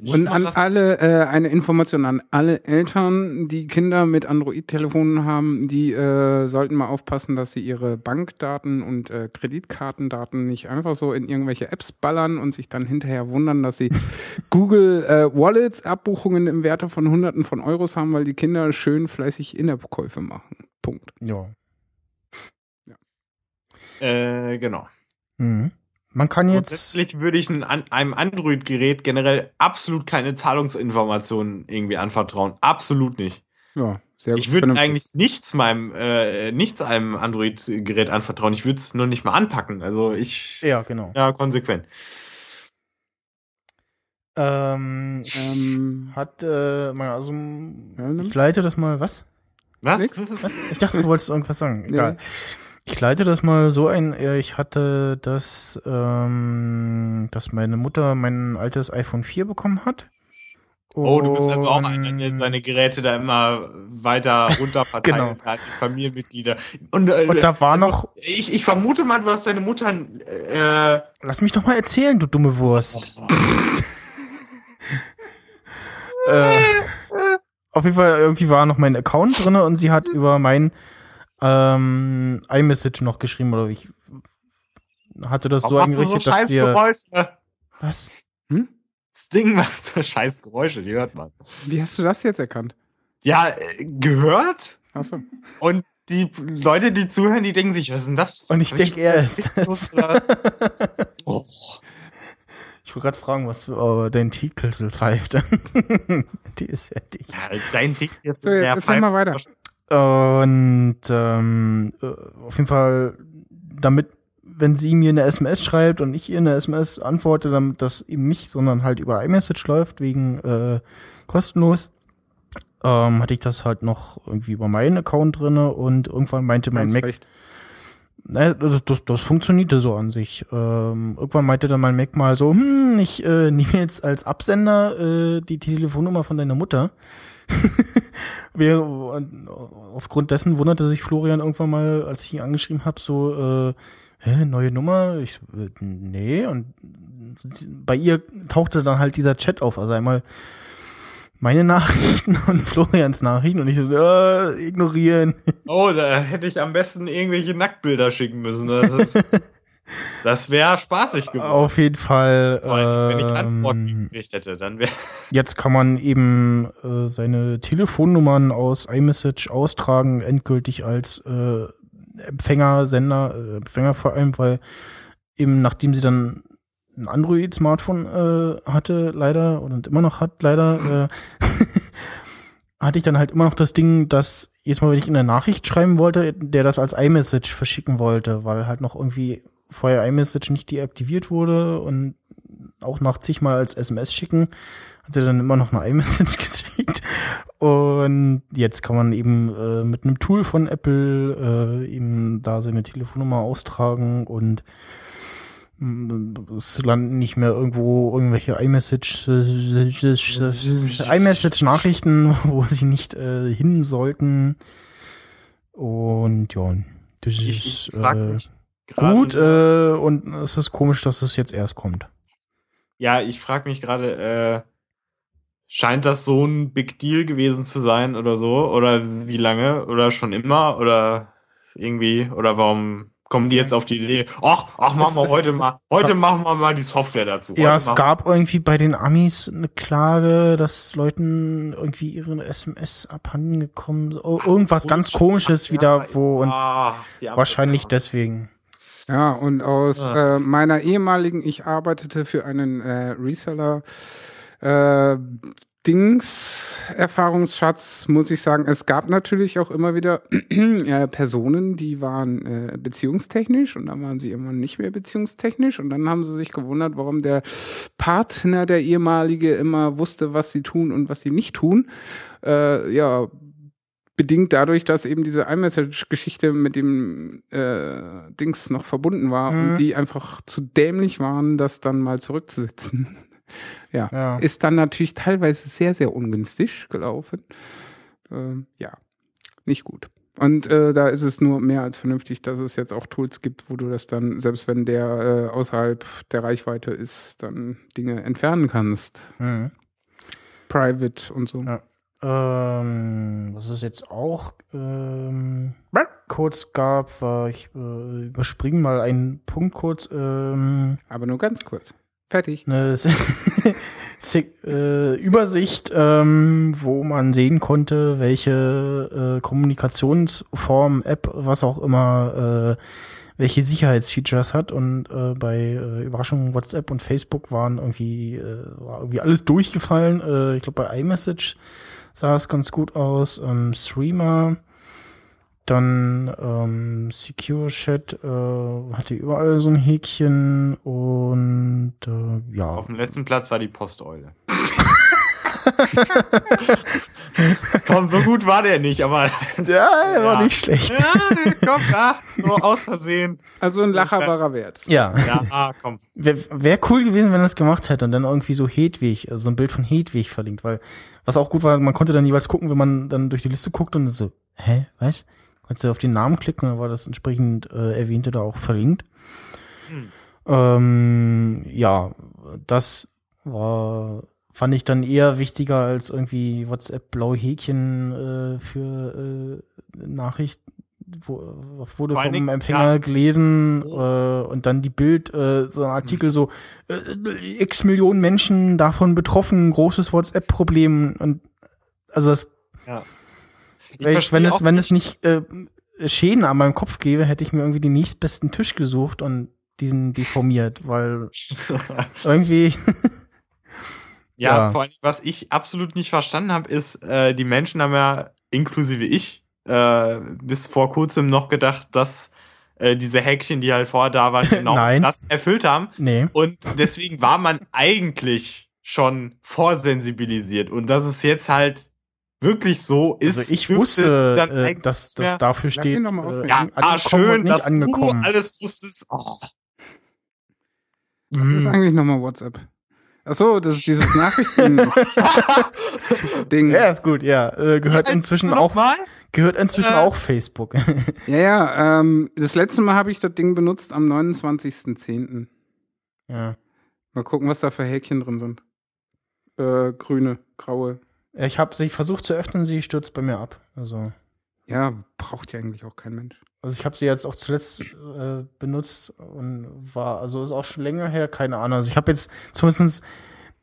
Muss Und an alle, äh, eine Information an alle Eltern, die Kinder mit Android-Telefonen haben, die äh, sollten mal aufpassen, dass sie ihre Bankdaten und äh, Kreditkartendaten nicht einfach so in irgendwelche Apps ballern und sich dann hinterher wundern, dass sie Google äh, Wallets Abbuchungen im Werte von Hunderten von Euros haben, weil die Kinder schön fleißig In-App-Käufe machen. Punkt. ja. Äh, genau. Mhm. Man kann jetzt Grundsätzlich würde ich einem Android-Gerät generell absolut keine Zahlungsinformationen irgendwie anvertrauen. Absolut nicht. Ja, sehr Ich würde eigentlich nichts meinem, äh, nichts einem Android-Gerät anvertrauen. Ich würde es nur nicht mal anpacken. Also ich, ja genau. ja, konsequent. Ähm, Ähm, hat äh, also ja, ich leite das mal was? Was? Was? Ich dachte, du wolltest irgendwas sagen. Egal. Ich leite das mal so ein. Ich hatte das, ähm, dass meine Mutter mein altes iPhone 4 bekommen hat. Oh, du bist also auch einer, der seine Geräte da immer weiter runter verteilt Genau. hat, die Familienmitglieder. Und, äh, Und da war noch, ich, ich vermute mal, du hast deine Mutter, äh, lass mich doch mal erzählen, du dumme Wurst. äh, auf jeden Fall, irgendwie war noch mein Account drinne und sie hat über mein ähm, iMessage noch geschrieben oder ich hatte das so Warum du eingerichtet, so dass wir. Geräusche? Was? Das Ding macht so scheiß Geräusche, die hört man. Wie hast du das jetzt erkannt? Ja, äh, gehört? Achso. Und die Leute, die zuhören, die denken sich, was ist denn das? Und ich denke, er ist das. Oh. Ich wollte gerade fragen, was oh, dein Teekessel pfeift. Die ist fertig. Ja, dein jetzt So, jetzt mehr erzähl mal weiter. Und ähm, äh, auf jeden Fall, damit, wenn sie mir eine SMS schreibt und ich ihr eine SMS antworte, damit das eben nicht, sondern halt über iMessage läuft, wegen äh, kostenlos, ähm, hatte ich das halt noch irgendwie über meinen Account drinne und irgendwann meinte mein Mac, recht. naja, das, das, das funktionierte so an sich. Ähm, irgendwann meinte dann mein Mac mal so, hm, ich äh, nehme jetzt als Absender äh, die Telefonnummer von deiner Mutter. Aufgrund dessen wunderte sich Florian irgendwann mal, als ich ihn angeschrieben habe, so, äh, hä, neue Nummer? Ich, äh, nee. Und bei ihr tauchte dann halt dieser Chat auf. Also einmal meine Nachrichten und Florians Nachrichten und ich so, äh, ignorieren. Oh, da hätte ich am besten irgendwelche Nacktbilder schicken müssen. Das, ist- das wäre spaßig geworden. Auf jeden Fall. Allem, wenn ich Antworten ähm, gekriegt hätte, dann wäre. Jetzt kann man eben äh, seine Telefonnummern aus iMessage austragen, endgültig als äh, Empfänger, Sender, äh, Empfänger vor allem, weil eben nachdem sie dann ein Android-Smartphone äh, hatte, leider, und immer noch hat, leider, äh, hatte ich dann halt immer noch das Ding, dass jedes Mal, wenn ich in eine Nachricht schreiben wollte, der das als iMessage verschicken wollte, weil halt noch irgendwie vorher iMessage nicht deaktiviert wurde und auch nach zigmal als SMS schicken, hat er dann immer noch eine iMessage geschickt. Und jetzt kann man eben äh, mit einem Tool von Apple äh, eben da seine Telefonnummer austragen und mm, es landen nicht mehr irgendwo irgendwelche iMessage iMessage Nachrichten, wo sie nicht äh, hin sollten. Und ja, das Ich, ist ich äh, mich gut äh, und es ist komisch, dass es jetzt erst kommt. Ja, ich frage mich gerade, äh, scheint das so ein Big Deal gewesen zu sein oder so? Oder wie lange? Oder schon immer? Oder irgendwie? Oder warum kommen die jetzt auf die Idee? Ach, ach, machen wir es- heute es- mal, heute machen wir mal die Software dazu. Ja, Heute es gab irgendwie bei den Amis eine Klage, dass Leuten irgendwie ihre SMS abhanden gekommen sind. Oh, Irgendwas ganz komisches wieder, wo und Ampel- wahrscheinlich deswegen. Ja, und aus Ah. äh, meiner ehemaligen, ich arbeitete für einen äh, Reseller, äh, Dings Erfahrungsschatz, muss ich sagen, es gab natürlich auch immer wieder äh, Personen, die waren äh, beziehungstechnisch und dann waren sie irgendwann nicht mehr beziehungstechnisch und dann haben sie sich gewundert, warum der Partner, der ehemalige, immer wusste, was sie tun und was sie nicht tun. Äh, ja, bedingt dadurch, dass eben diese iMessage-Geschichte mit dem äh, Dings noch verbunden war Mhm. und die einfach zu dämlich waren, das dann mal zurückzusetzen. ja. Ja. Ist dann natürlich teilweise sehr, sehr ungünstig gelaufen. Ähm, ja, nicht gut. Und äh, da ist es nur mehr als vernünftig, dass es jetzt auch Tools gibt, wo du das dann, selbst wenn der äh, außerhalb der Reichweite ist, dann Dinge entfernen kannst. Mhm. Private und so. Ja. Ähm, was es jetzt auch ähm, kurz gab, war, ich äh, überspringe mal einen Punkt kurz, ähm, Aber nur ganz kurz. Fertig. eine äh, Übersicht, ähm, wo man sehen konnte, welche äh, Kommunikationsform, App, was auch immer, äh, welche Sicherheitsfeatures hat. Und äh, bei äh, Überraschung WhatsApp und Facebook waren irgendwie, äh, war irgendwie alles durchgefallen. Äh, ich glaube, bei iMessage sah es ganz gut aus. Ähm, Streamer, dann ähm, Secure Chat äh, hatte überall so ein Häkchen und äh, ja. Auf dem letzten Platz war die Posteule. Komm, so gut war der nicht, aber. Ja, er war Ja. nicht schlecht. ja, komm, ja, nur aus Versehen. Also ein Lacher war er wert. Ja. Ja, ah, komm. Wäre wär cool gewesen, wenn er es gemacht hätte und dann irgendwie so Hedwig, also so ein Bild von Hedwig verlinkt, weil was auch gut war, man konnte dann jeweils gucken, wenn man dann durch die Liste guckt und so, hä, was? Konntest du auf den Namen klicken und dann war das entsprechend äh, erwähnte da auch verlinkt. Hm. Ähm, ja, das war fand ich dann eher wichtiger als irgendwie WhatsApp blaue Häkchen äh, für äh, Nachricht wo, wurde Vor vom Empfänger ja. gelesen äh, und dann die Bild, äh, so ein Artikel so, äh, x Millionen Menschen davon betroffen, großes WhatsApp-Problem und also das, Ja. Ich wenn, es wenn es nicht äh, Schäden an meinem Kopf gäbe, hätte ich mir irgendwie den nächstbesten Tisch gesucht und diesen deformiert, weil irgendwie Ja, Ja. vor allem, was ich absolut nicht verstanden habe, ist, äh, die Menschen haben ja, inklusive ich, äh, bis vor kurzem noch gedacht, dass äh, diese Häkchen, die halt vorher da waren, genau Nein. das erfüllt haben. nee. Und deswegen war man eigentlich schon vorsensibilisiert. Und dass es jetzt halt wirklich so ist. Also ich wusste, dann äh, dass nicht mehr- das dafür steht. äh, Ja, ah, schön, dass angekommen. du alles wusstest. Oh. Was ist eigentlich nochmal WhatsApp? Ach so, das ist dieses Nachrichten-Ding. Ja, ist gut, ja. Äh, gehört Ja, inzwischen auch, mal? gehört inzwischen Äh. auch Facebook. Ja, ja, ähm, das letzte Mal habe ich das Ding benutzt am 29.10. ja. Mal gucken, was da für Häkchen drin sind. Äh, grüne, graue. Ich habe sie versucht zu öffnen, sie stürzt bei mir ab. Also, Ja, braucht ja eigentlich auch kein Mensch. Also ich habe sie jetzt auch zuletzt äh, benutzt und war, also ist auch schon länger her, keine Ahnung. Also ich habe jetzt zumindest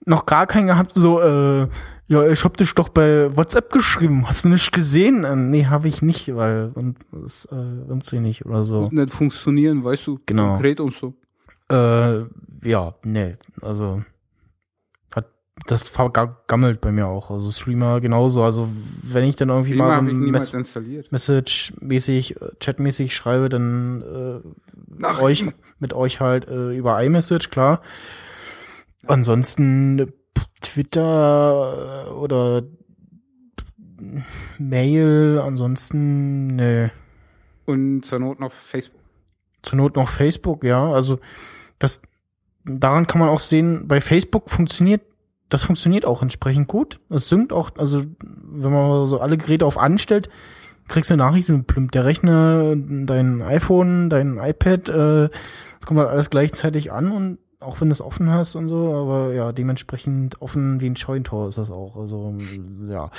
noch gar keinen gehabt, so, äh, ja, ich hab dich doch bei WhatsApp geschrieben, hast du nicht gesehen? Äh, nee, habe ich nicht, weil und das äh, uns nicht oder so. Nicht funktionieren, weißt du. Genau. Konkret und so. Äh, ja, nee, also das vergammelt bei mir auch. Also Streamer genauso. Also wenn ich dann irgendwie Prima mal so ein. Message-mäßig, äh, Chat-mäßig schreibe, dann äh, euch, mit euch halt äh, über iMessage, klar. Ansonsten äh, Twitter äh, oder Mail, ansonsten, nee. Und zur Not noch Facebook. Zur Not noch Facebook, ja. Also das daran kann man auch sehen, bei Facebook funktioniert, das funktioniert auch entsprechend gut. Es synkt auch, also wenn man so alle Geräte auf anstellt, kriegst du eine Nachricht, plümpt der Rechner, dein iPhone, dein iPad, äh, es kommt halt alles gleichzeitig an und auch wenn du es offen hast und so, aber ja, dementsprechend offen wie ein Scheuntor ist das auch. Also ja.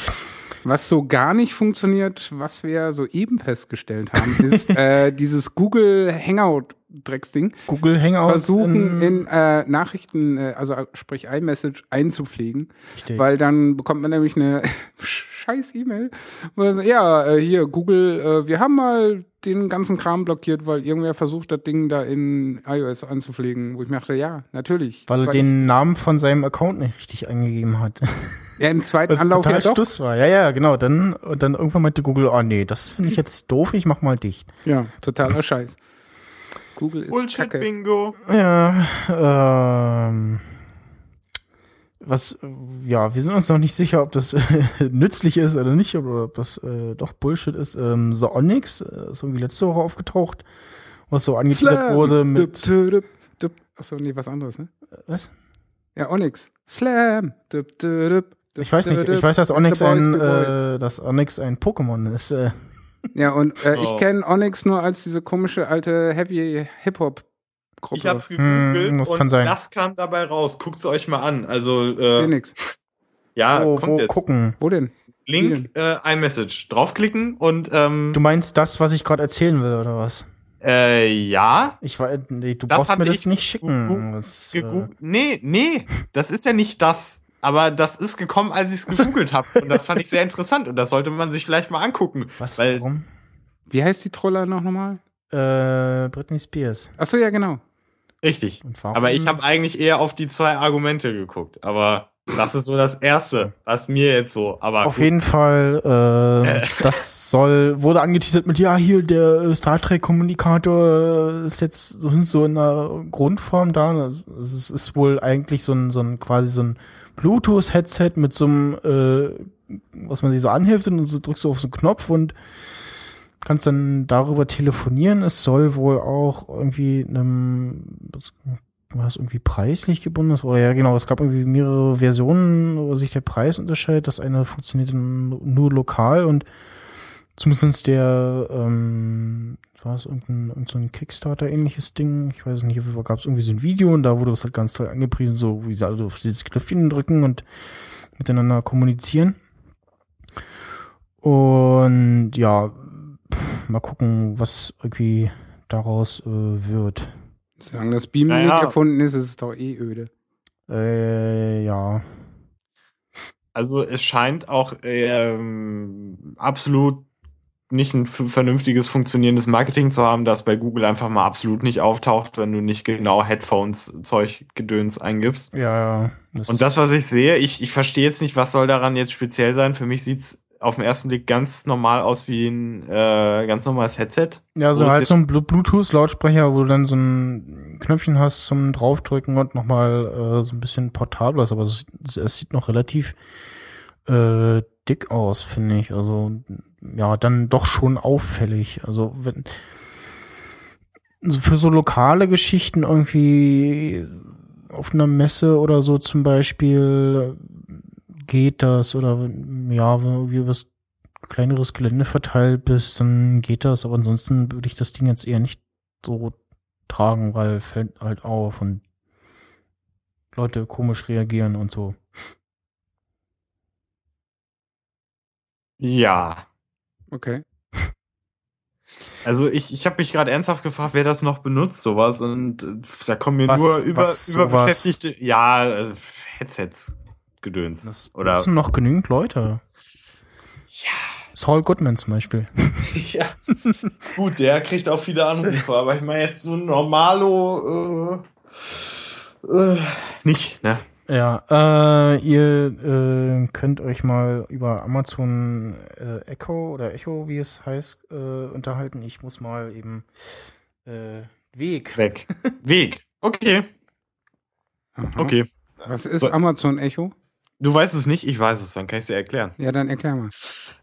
Was so gar nicht funktioniert, was wir soeben festgestellt haben, ist äh, dieses Google Hangout Drecksding. Google Hangouts Versuchen in äh, Nachrichten, äh, also äh, sprich iMessage einzupflegen, Richtig. weil dann bekommt man nämlich eine scheiß E-Mail, so, ja, äh, hier Google, äh, wir haben mal den ganzen Kram blockiert, weil irgendwer versucht, das Ding da in iOS einzupflegen, wo ich mir dachte, ja, natürlich. weil er den Namen von seinem Account nicht richtig eingegeben hat. ja, im zweiten Was Anlauf total ja doch. Stuss war. Ja, ja, genau. Dann, und dann irgendwann meinte Google, oh nee, das finde ich jetzt doof, ich mach mal dicht. Ja, totaler Scheiß. Google ist Bullshit kacke. Bingo. Ja, ähm, was, äh, ja, wir sind uns noch nicht sicher, ob das äh, nützlich ist oder nicht, oder ob das äh, doch Bullshit ist. Ähm, The Onyx äh, ist irgendwie letzte Woche aufgetaucht, was so angeteasert wurde mit, Dup, dup, dup. Achso, nee, was anderes, ne? was? Ja, Onyx. Slam. Dup, dup, dup, dup, Ich weiß nicht, dup, ich weiß, dass. Onyx ein, äh, dass Onyx ein Pokémon ist. Äh, Ja, und äh, ich Oh. kenne Onyx nur als diese komische alte Heavy Hip-Hop-Gruppe. Ich hab's Hm, gegoogelt das und das kam dabei raus. Guckt's euch mal an. Also, Seh äh, nix. ja, wo, kommt wo jetzt. gucken? Wo denn? Link, äh, iMessage. Draufklicken und, ähm, Du meinst das, was ich gerade erzählen will, oder was? äh, ja, Ich war, nee, du Das brauchst mir das ich nicht schicken. Das, äh. Nee, nee, das ist ja nicht das. Aber das ist gekommen, als ich es gegoogelt habe. Und das fand ich sehr interessant. Und das sollte man sich vielleicht mal angucken. was, Weil, warum? Wie heißt die Troller noch nochmal? Äh, Britney Spears. Achso, ja, genau. Richtig. Aber ich habe eigentlich eher auf die zwei Argumente geguckt. Aber das ist so das Erste, was mir jetzt so. Aber Auf gut. jeden Fall, äh, Äh. das soll, wurde angeteasert mit, ja, hier, der äh, Star Trek Kommunikator äh, ist jetzt so, so in einer Grundform da. Also, Es ist wohl eigentlich so ein, so ein, quasi so ein Bluetooth-Headset mit so einem, äh, was man sich so anhilft und so drückst du auf so einen Knopf und kannst dann darüber telefonieren. Es soll wohl auch irgendwie einem, war das irgendwie preislich gebunden? Oder ja, genau, es gab irgendwie mehrere Versionen, wo sich der Preis unterscheidet. Das eine funktioniert nur lokal und zumindest der ähm, war es irgendein, irgendein Kickstarter-ähnliches Ding. Ich weiß nicht, gab es irgendwie so ein Video und da wurde das halt ganz toll angepriesen, so wie sie alle auf dieses Knöpfchen drücken und miteinander kommunizieren. Und ja, mal gucken, was irgendwie daraus äh, wird. Solange das Beam naja. nicht erfunden ist, ist es doch eh öde. Äh, ja. Also es scheint auch ähm, absolut nicht ein vernünftiges funktionierendes Marketing zu haben, das bei Google einfach mal absolut nicht auftaucht, wenn du nicht genau Headphones Zeug Gedöns eingibst. Ja, ja. Das und das, was ich sehe, ich, ich verstehe jetzt nicht, was soll daran jetzt speziell sein. Für mich sieht's auf den ersten Blick ganz normal aus wie ein äh, ganz normales Headset. Ja, so halt so ein Bluetooth-Lautsprecher, wo du dann so ein Knöpfchen hast zum draufdrücken und nochmal äh, so ein bisschen portabler ist, aber es, es sieht noch relativ äh, dick aus, finde ich. Also ja, dann doch schon auffällig. Also wenn für so lokale Geschichten irgendwie auf einer Messe oder so zum Beispiel geht das oder ja, wenn du was kleineres Gelände verteilt bist, dann geht das, aber ansonsten würde ich das Ding jetzt eher nicht so tragen, weil fällt halt auf und Leute komisch reagieren und so. Ja. Okay. Also ich, ich habe mich gerade ernsthaft gefragt, wer das noch benutzt, sowas. Und äh, da kommen mir was, nur über, überbeschäftigte, ja, äh, Headsets Gedöns. Das oder sind noch genügend Leute. Ja. Saul Goodman zum Beispiel. ja. Gut, der kriegt auch viele Anrufe, aber ich meine jetzt so ein Normalo äh, äh, nicht, ne? Ja, äh, ihr äh, könnt euch mal über Amazon äh, Echo oder Echo, wie es heißt, äh, unterhalten. Ich muss mal eben äh, Weg. Weg. Weg. Okay. Aha. Okay. Was ist. Amazon Echo? Du weißt es nicht, ich weiß es, dann kann ich es dir erklären. Ja, dann erklär mal.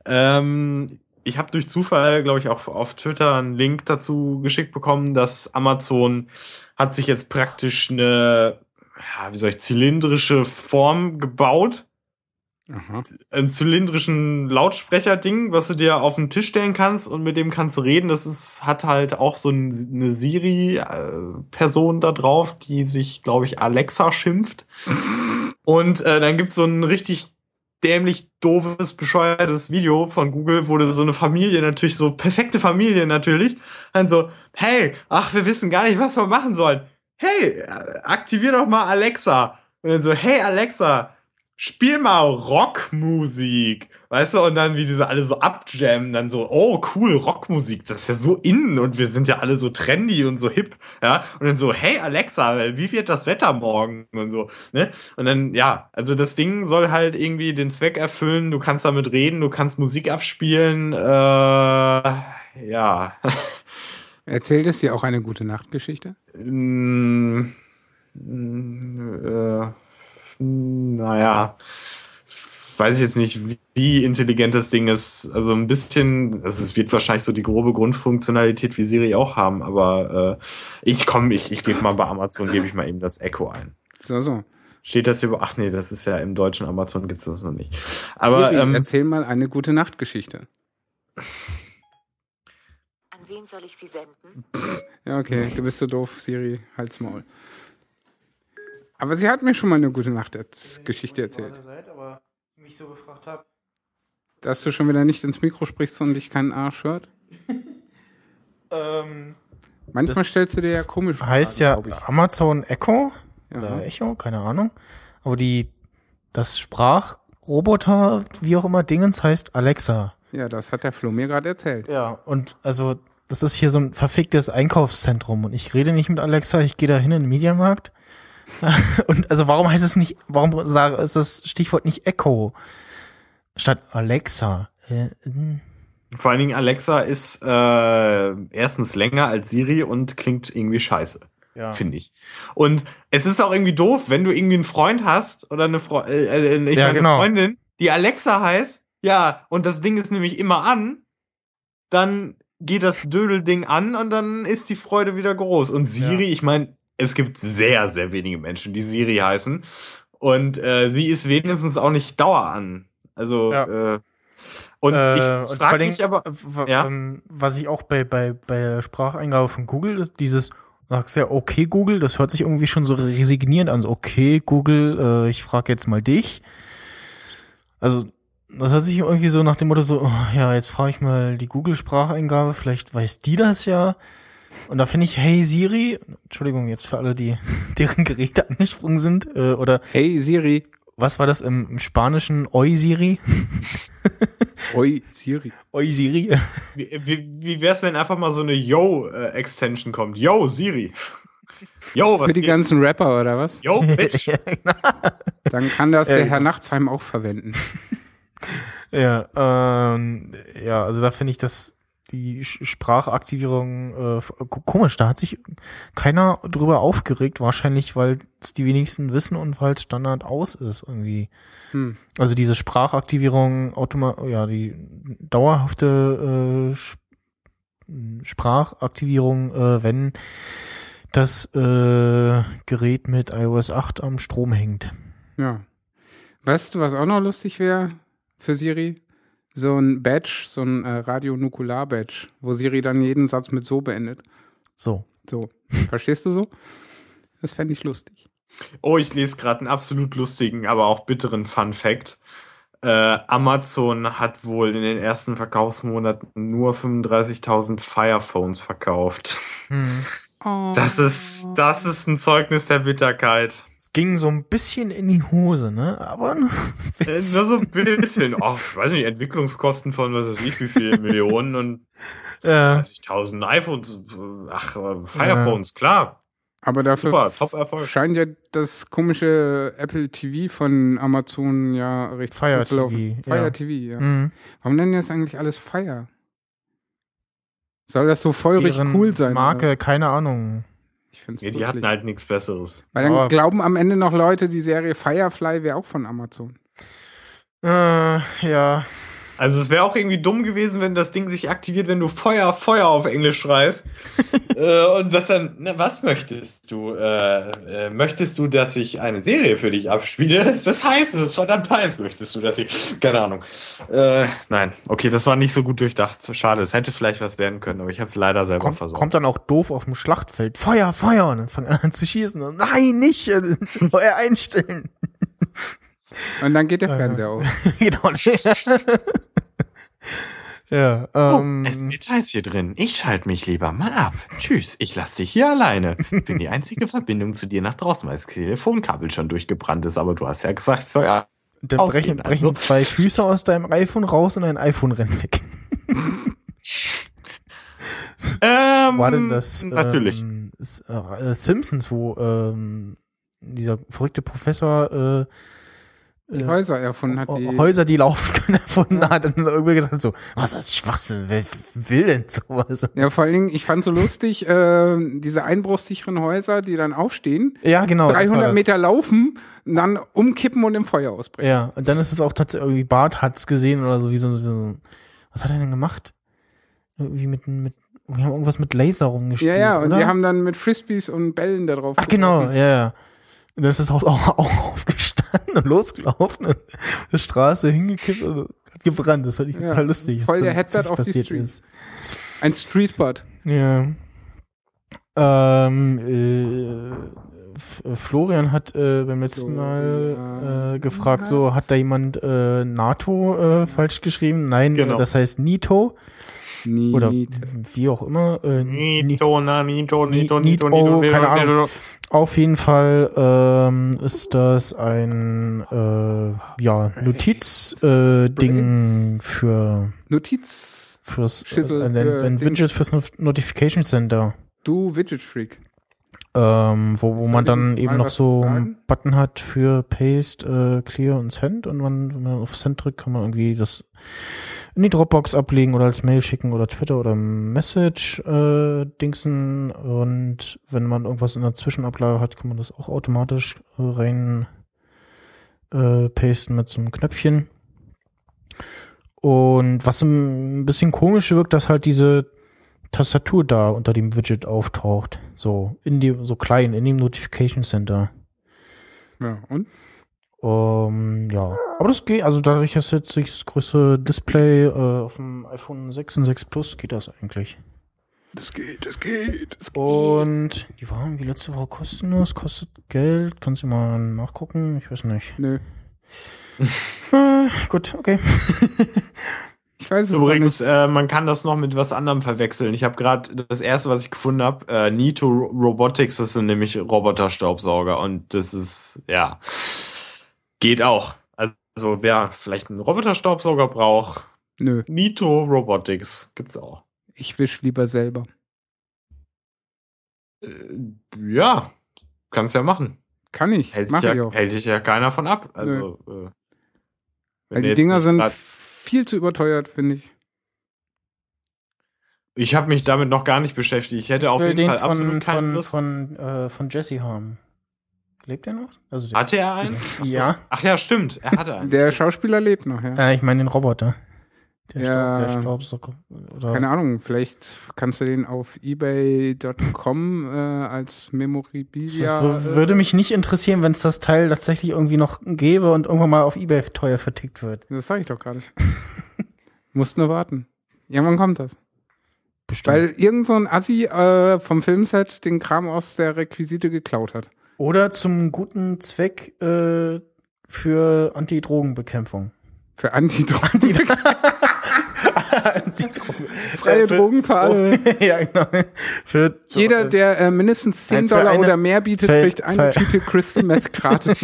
Ähm, ich habe durch Zufall, glaube ich, auch auf Twitter einen Link dazu geschickt bekommen, dass Amazon hat sich jetzt praktisch eine ja, wie soll ich, zylindrische Form gebaut. Aha. Ein zylindrischen Lautsprecher-Ding, was du dir auf den Tisch stellen kannst und mit dem kannst du reden. Das ist, hat halt auch so eine Siri-Person da drauf, die sich, glaube ich, Alexa schimpft. Und äh, dann gibt's so ein richtig dämlich doofes, bescheuertes Video von Google, wo so eine Familie natürlich, so perfekte Familie natürlich, dann so, hey, ach, wir wissen gar nicht, was wir machen sollen hey, aktivier doch mal Alexa. Und dann so, hey Alexa, spiel mal Rockmusik. Weißt du, und dann wie diese alle so abjammen, dann so, oh cool, Rockmusik, das ist ja so innen und wir sind ja alle so trendy und so hip, ja. Und dann so, hey Alexa, wie wird das Wetter morgen und so, ne? Und dann, ja, also das Ding soll halt irgendwie den Zweck erfüllen, du kannst damit reden, du kannst Musik abspielen, äh, ja. Erzählt es dir auch eine gute Nachtgeschichte? Mm, äh, naja, weiß ich jetzt nicht, wie intelligent das Ding ist. Also ein bisschen, also es wird wahrscheinlich so die grobe Grundfunktionalität wie Siri auch haben, aber äh, ich komme, ich, ich gebe mal bei Amazon, gebe ich mal eben das Echo ein. So, so. Steht das über, ach nee, das ist ja im deutschen Amazon gibt es das noch nicht. Aber Siri, ähm, erzähl mal eine gute Nachtgeschichte wen soll ich sie senden? Ja, okay, du bist so doof, Siri, halt's Maul. Aber sie hat mir schon mal eine gute Nachtgeschichte erzählt. Seid, aber mich so gefragt habe. Dass du schon wieder nicht ins Mikro sprichst und dich keinen Arsch hört? ähm, Manchmal stellst du dir ja komisch Heißt Fragen, ja Amazon Echo ja. oder Echo, keine Ahnung. Aber die, das Sprachroboter, wie auch immer Dingens, heißt Alexa. Ja, das hat der Flo mir gerade erzählt. Ja, und also das ist hier so ein verficktes Einkaufszentrum und ich rede nicht mit Alexa, ich gehe da hin in den Mediamarkt. und also warum heißt es nicht, warum ist das Stichwort nicht Echo statt Alexa? Äh, hm. Vor allen Dingen Alexa ist äh, erstens länger als Siri und klingt irgendwie scheiße. Ja. Finde ich. Und es ist auch irgendwie doof, wenn du irgendwie einen Freund hast oder eine, Fre äh, äh, ich ja, meine, genau. Freundin, die Alexa heißt, ja, und das Ding ist nämlich immer an, dann geht das Dödelding an und dann ist die Freude wieder groß. Und Siri, ja. ich meine, es gibt sehr, sehr wenige Menschen, die Siri heißen. Und äh, sie ist wenigstens auch nicht Dauer an. Also, ja. äh, Und Äh, ich frage mich aber, äh, ja? ähm, was ich auch bei, bei, bei der Spracheingabe von Google, ist dieses, sagst ja, okay, Google, das hört sich irgendwie schon so resignierend an. So, okay, Google, äh, ich frage jetzt mal dich. Also, das hört sich irgendwie so nach dem Motto so, oh, ja, jetzt frage ich mal die Google-Spracheingabe, vielleicht weiß die das ja. Und da finde ich, hey Siri, Entschuldigung, jetzt für alle, die deren Geräte angesprungen sind, äh, oder Hey Siri. was war das im, im Spanischen? Oi Siri? Oi, Siri. Oi Siri? wie, wie, wie wär's, wenn einfach mal so eine Yo-Extension kommt? Yo, Siri. Yo, was Für die geht? ganzen Rapper oder was? Yo, Bitch. Dann kann das der Herr genau. Nachtsheim auch verwenden. Ja, ähm, ja, also da finde ich das die Sprachaktivierung äh, komisch. Da hat sich keiner drüber aufgeregt, wahrscheinlich, weil es die wenigsten wissen und weil es Standard aus ist irgendwie. Hm. Also diese Sprachaktivierung, automa ja, die dauerhafte äh, Sprachaktivierung, äh, wenn das äh, Gerät mit iOS 8 am Strom hängt. Ja. Weißt du, was auch noch lustig wäre für Siri? So ein Badge, so ein äh, Radionukular-Badge, wo Siri dann jeden Satz mit so beendet. So. So. Verstehst du so? Das fände ich lustig. Oh, ich lese gerade einen absolut lustigen, aber auch bitteren Fun Fact. Äh, Amazon hat wohl in den ersten Verkaufsmonaten nur 35.000 Fire Phones verkauft. Hm. Oh. Das ist, das ist ein Zeugnis der Bitterkeit. Ging so ein bisschen in die Hose, ne? Aber nur so ein Äh, bisschen. Nur so ein bisschen, ach, ich weiß nicht, Entwicklungskosten von was weiß ich, wie viele Millionen und Ja. 30.000 iPhones, ach, äh, Firephones, klar. Aber dafür Super, scheint ja das komische Apple TV von Amazon ja recht Fire gut zu laufen. TV, Fire ja. TV, ja. Mhm. Warum nennen die das eigentlich alles Fire? Soll das so feurig Deren cool sein? Marke, oder? keine Ahnung. Ich find's Ja, die lustig. hatten halt nichts Besseres. Weil dann Aber- glauben am Ende noch Leute, die Serie Firefly wäre auch von Amazon. Äh, ja. Also es wäre auch irgendwie dumm gewesen, wenn das Ding sich aktiviert, wenn du Feuer, Feuer auf Englisch schreist. äh, und das dann, na, was möchtest du? Äh, äh, möchtest du, dass ich eine Serie für dich abspiele? Das heißt, es ist verdammt heiß. Möchtest du, dass ich, keine Ahnung. Äh, nein, okay, das war nicht so gut durchdacht. Schade, es hätte vielleicht was werden können, aber ich habe es leider selber Kommt, versorgt. kommt dann auch doof auf dem Schlachtfeld. Feuer, Feuer! Und dann fangen an zu schießen. Und, Nein, nicht! Feuer einstellen! Und dann geht der. Fernseher auf. genau. ja, Oh, ähm, es wird heiß hier drin. Ich schalte mich lieber mal ab. Tschüss, ich lasse dich hier alleine. Bin die einzige Verbindung zu dir nach draußen, weil das Telefonkabel schon durchgebrannt ist. Aber du hast ja gesagt, ich soll ja. dann brechen, ausgehen, brechen also. zwei Füße aus deinem iPhone raus und dein iPhone rennt weg. Ähm, War denn das? Natürlich. Ähm, S- äh, Simpsons, wo ähm, dieser verrückte Professor äh, Die äh, Häuser erfunden hat. Die, Häuser, die laufen können, erfunden hat. Und irgendwer gesagt hat so, was ist Schwachsinn? Wer will denn sowas? ja, vor allen Dingen, ich fand so lustig, äh, diese einbruchsicheren Häuser, die dann aufstehen, Ja, genau. das war 300 das. Meter laufen, dann umkippen und im Feuer ausbrechen. Ja, und dann ist es auch tatsächlich, irgendwie Bart hat's gesehen oder so, wie so, so, so was hat er denn gemacht? Irgendwie mit, mit, wir haben irgendwas mit Laser rumgespielt, Ja, ja, und oder? die haben dann mit Frisbees und Bällen da drauf. Ach genau, geworfen. ja, ja. Und dann ist das Haus auch, auch aufgestanden und losgelaufen und die Straße hingekippt und hat gebrannt. Das fand ich Ja, total lustig. voll der Headset auf die passiert Streets. ist. Ein Streetbud. Ja. Ähm, äh, Florian hat äh, beim letzten Mal äh, gefragt, so hat da jemand äh, NATO äh, falsch geschrieben? Nein, Genau. äh, das heißt NITO Nie, oder wie auch immer. Äh, Ni- Nito, na, Nito, Nito, Ni- Nito, Nito, Nito, keine Nito. Auf jeden Fall ähm, ist das ein äh, ja, Notiz-Ding äh, Ding für Notiz. fürs äh, Schüssel ein, für ein Ding. Widget fürs Not- Notification Center. Du Widget Freak. ähm, wo, wo man dann eben noch so einen Button hat für Paste, äh, Clear und Send und man, wenn man auf Send drückt, kann man irgendwie das in die Dropbox ablegen oder als Mail schicken oder Twitter oder Message äh, dingsen und wenn man irgendwas in der Zwischenablage hat, kann man das auch automatisch äh, rein äh, pasten mit so einem Knöpfchen. Und was ein bisschen komisch wirkt, dass halt diese Tastatur da unter dem Widget auftaucht. So, in die, so klein, in dem Notification Center. Ja, und? Ähm, ja, aber das geht, also dadurch, dass jetzt das größere Display äh, auf dem iPhone 6 und 6 Plus geht das eigentlich. Das geht, das geht. Das Und die waren wie letzte Woche kostenlos, kostet Geld. Kannst du mal nachgucken? Ich weiß nicht. Nö. Äh, gut, okay. Ich weiß es noch Übrigens, äh, man kann das noch mit was anderem verwechseln. Ich habe gerade das erste, was ich gefunden habe, äh, Nito Robotics, das sind nämlich Roboterstaubsauger und das ist, ja, geht auch. Also wer vielleicht einen Roboterstaubsauger braucht, Nö, Nito Robotics gibt's auch. ich wisch lieber selber. Äh, ja, kannst ja machen. Kann ich, Hält mach dich, ich ja, auch. hält dich ja keiner von ab. Also, äh, wenn Weil die Dinger sind viel zu überteuert, finde ich. Ich habe mich damit noch gar nicht beschäftigt. Ich hätte auf will jeden den Fall von, absolut keine von, Lust. von, äh, von Jesse haben. Lebt er noch? Also der, Hatte er einen? ja. Ach ja, stimmt. Er hatte einen. Der Schauspieler lebt noch, ja. Äh, ich meine den Roboter. Der, Ja. Staub, der Staubsauger. Oder Keine Ahnung, vielleicht kannst du den auf ebay.com äh, als Das Memorabilia. w- würde mich nicht interessieren, wenn es das Teil tatsächlich irgendwie noch gäbe und irgendwann mal auf Ebay teuer vertickt wird. Das sage ich doch gerade. Musst nur warten. Irgendwann kommt das. Bestimmt. Weil irgend so ein Assi äh, vom Filmset den Kram aus der Requisite geklaut hat. Oder zum guten Zweck äh, für Antidrogenbekämpfung. Für Antidrogen. Antidrogen. Freie Für- Drogen für alle. ja, genau. Für Jeder, der äh, mindestens 10 Nein, für Dollar eine- oder mehr bietet, für- kriegt eine für- Tüte Crystal Meth gratis.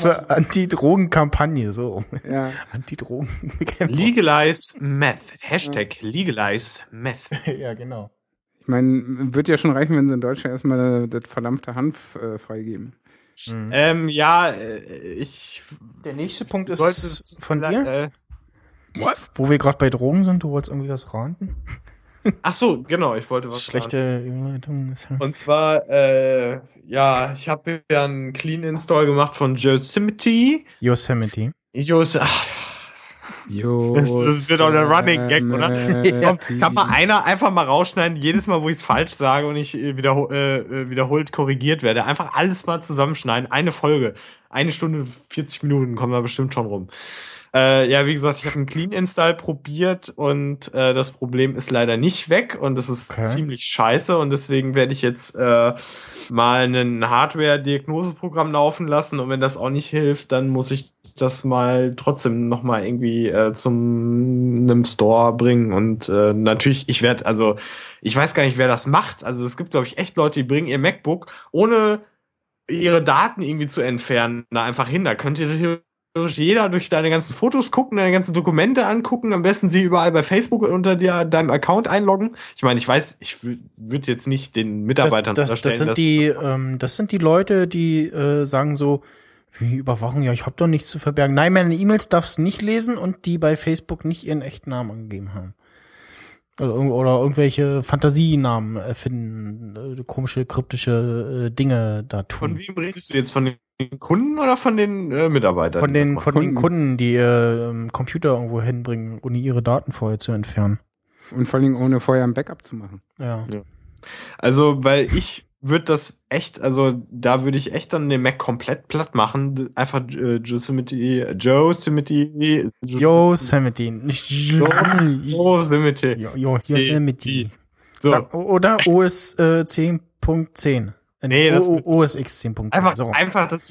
für Antidrogenkampagne, so. ja. Antidrogenbekämpfung. Legalize Meth. Hashtag Legalize Meth. ja, genau. Ich meine, wird ja schon reichen, wenn sie in Deutschland erstmal das verdammte Hanf äh, freigeben. Mhm. Ähm, ja, äh, ich Der nächste Punkt ist von dir, Äh, Was? wo wir gerade bei Drogen sind. Du wolltest irgendwie was raten? ach so, genau, ich wollte was. Schlechte Überleitung. Und zwar, äh, ja, ich habe ja einen Clean Install gemacht von Yosemite. Yosemite. Yos ach, Jo, Das- das wird auch der Running Gag, oder? Ja. komm, kann mal einer einfach mal rausschneiden, jedes Mal, wo ich es falsch sage und ich äh, wiederho äh, äh, wiederholt korrigiert werde. Einfach alles mal zusammenschneiden. Eine Folge. Eine Stunde, 40 Minuten kommen da bestimmt schon rum. Äh, ja, wie gesagt, ich habe einen Clean Install probiert und äh, das Problem ist leider nicht weg und das ist Okay. ziemlich scheiße und deswegen werde ich jetzt äh, mal ein Hardware-Diagnoseprogramm laufen lassen und wenn das auch nicht hilft, dann muss ich das mal trotzdem noch mal irgendwie äh, zum einem Store bringen und äh, natürlich ich werde also ich weiß gar nicht wer das macht. Also es gibt glaube ich echt Leute die bringen ihr MacBook ohne ihre Daten irgendwie zu entfernen da einfach hin. Da könnt ihr theoretisch jeder durch deine ganzen Fotos gucken deine ganzen Dokumente angucken am besten sie überall bei Facebook unter dir, deinem Account einloggen. Ich meine ich weiß ich würde jetzt nicht den Mitarbeitern das, das, das unterstellen, sind dass- die, ähm, das sind die Leute, die äh, sagen so, wie Überwachung, ja, ich habe doch nichts zu verbergen. Nein, meine E-Mails darfst du nicht lesen und die bei Facebook nicht ihren echten Namen angegeben haben. Oder, irg- oder irgendwelche Fantasienamen erfinden, äh, komische, kryptische äh, Dinge da tun. von wem redest du jetzt von den Kunden oder von den äh, Mitarbeitern Von den, von den Kunden. Kunden, die ihr ähm, Computer irgendwo hinbringen, ohne ihre Daten vorher zu entfernen. Und vor allem ohne vorher ein Backup zu machen. Ja. Also, weil ich würde das echt, also da würde ich echt dann den Mac komplett platt machen. Einfach äh, Yosemite, Yosemite, Yosemite, nicht Yosemite. Yosemite. So, Oder OS äh, 10.10. Äh, Nee, das OS X 10.10. einfach, so. einfach das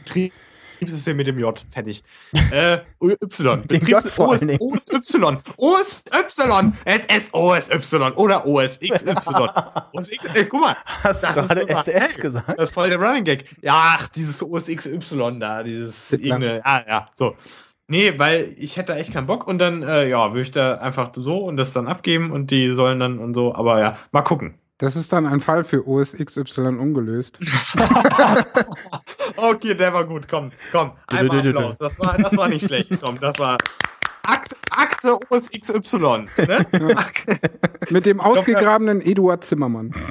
Betriebssystem mit dem J. Fertig. äh, Y. Mit dem J vor OS, allen Dingen. OSY. OSY. SS OSY. Oder OSXY. OSX, ey, guck mal. Hast du das ist gerade SS gesagt? Das ist voll der Running Gag. Ja, ach, dieses OSXY da, dieses irgendeine, ah, ja, so. Nee, weil ich hätte echt keinen Bock und dann, äh, ja, würde ich da einfach so und das dann abgeben und die sollen dann und so, aber ja, mal gucken. Das ist dann ein Fall für OS XY ungelöst. Okay, der war gut, komm, komm, einmal du, du, du. Applaus, das war, das war nicht schlecht, komm, das war Akte, Akte OSXY, ne? Mit dem ausgegrabenen Eduard Zimmermann.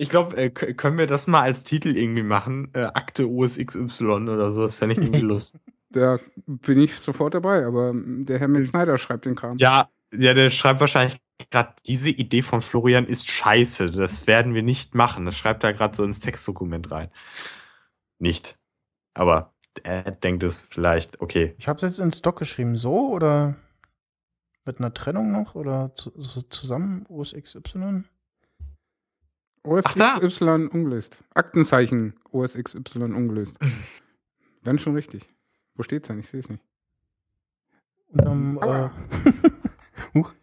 Ich glaube, äh, können wir das mal als Titel irgendwie machen? Äh, Akte OSXY oder so, das fände ich irgendwie lustig. Da bin ich sofort dabei, aber der Herr Mick Schneider schreibt den Kram. Ja, ja, der schreibt wahrscheinlich gerade, diese Idee von Florian ist scheiße. Das werden wir nicht machen. Das schreibt er gerade so ins Textdokument rein. Nicht. Aber er denkt es vielleicht, okay. Ich habe es jetzt in Stock geschrieben, so oder mit einer Trennung noch oder zu, so zusammen OS XY? Ach, da. OSXY ungelöst. Aktenzeichen OSXY ungelöst. Dann schon richtig. Wo steht's denn? Ich sehe es nicht. Unterm, äh. Huch.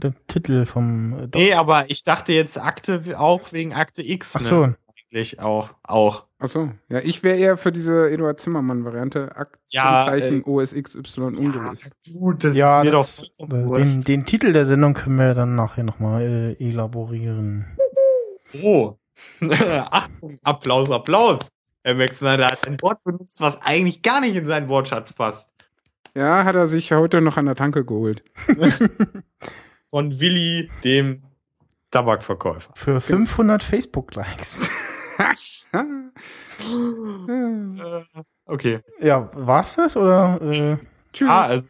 Unterm Titel vom äh. Nee, aber ich dachte jetzt Akte auch wegen Akte X. Ach so. Ne? Eigentlich auch. Auch. Achso, ja, ich wäre eher für diese Eduard Zimmermann-Variante. Ja, Aktenzeichen äh, OSXY ungelöst. du, das Ja, ist mir das, doch äh, den, den Titel der Sendung können wir dann nachher nochmal äh, elaborieren. Oh. Achtung, Applaus, Applaus. Herr Max Snyder hat ein Wort benutzt, was eigentlich gar nicht in seinen Wortschatz passt. Ja, hat er sich heute noch an der Tanke geholt. Von Willi, dem Tabakverkäufer. Für 500 Facebook-Likes. Äh, okay. Ja, war's das oder? Äh, Tschüss. Ah, also,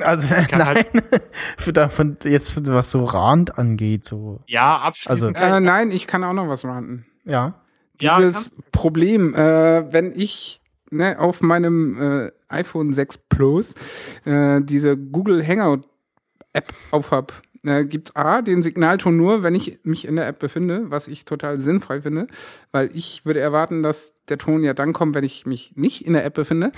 also kann nein, halt- für davon jetzt was so Rand angeht, so ja, abschließend. Also- äh, nein, ich kann auch noch was ranten. ja. ja, Dieses Problem, äh, wenn ich ne, auf meinem äh, iPhone 6 Plus äh, diese Google Hangout App aufhab, äh, gibt's A, den Signalton nur, wenn ich mich in der App befinde, was ich total sinnfrei finde, weil ich würde erwarten, dass der Ton ja dann kommt, wenn ich mich nicht in der App befinde.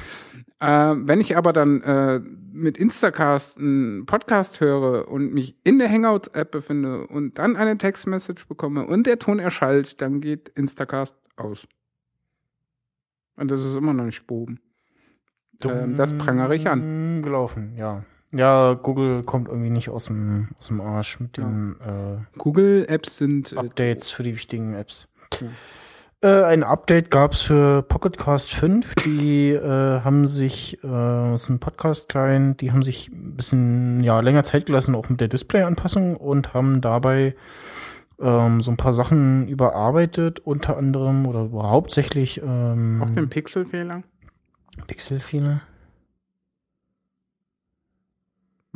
Äh, wenn ich aber dann äh, mit Instacast einen Podcast höre und mich in der Hangouts-App befinde und dann eine Textmessage bekomme und der Ton erschallt, dann geht Instacast aus. Und das ist immer noch nicht behoben. Ähm, das prangere ich an. Gelaufen, ja. Ja, Google kommt irgendwie nicht aus dem, aus dem Arsch mit den äh, Google-Apps sind äh, Updates für die wichtigen Apps. Ja. Äh, ein Update gab's für Pocketcast 5. Die äh, haben sich, äh, das ist ein Podcast-Client, die haben sich ein bisschen ja, länger Zeit gelassen, auch mit der Display-Anpassung und haben dabei ähm, so ein paar Sachen überarbeitet, unter anderem oder hauptsächlich ähm, auch den Pixelfehler. Pixelfehler.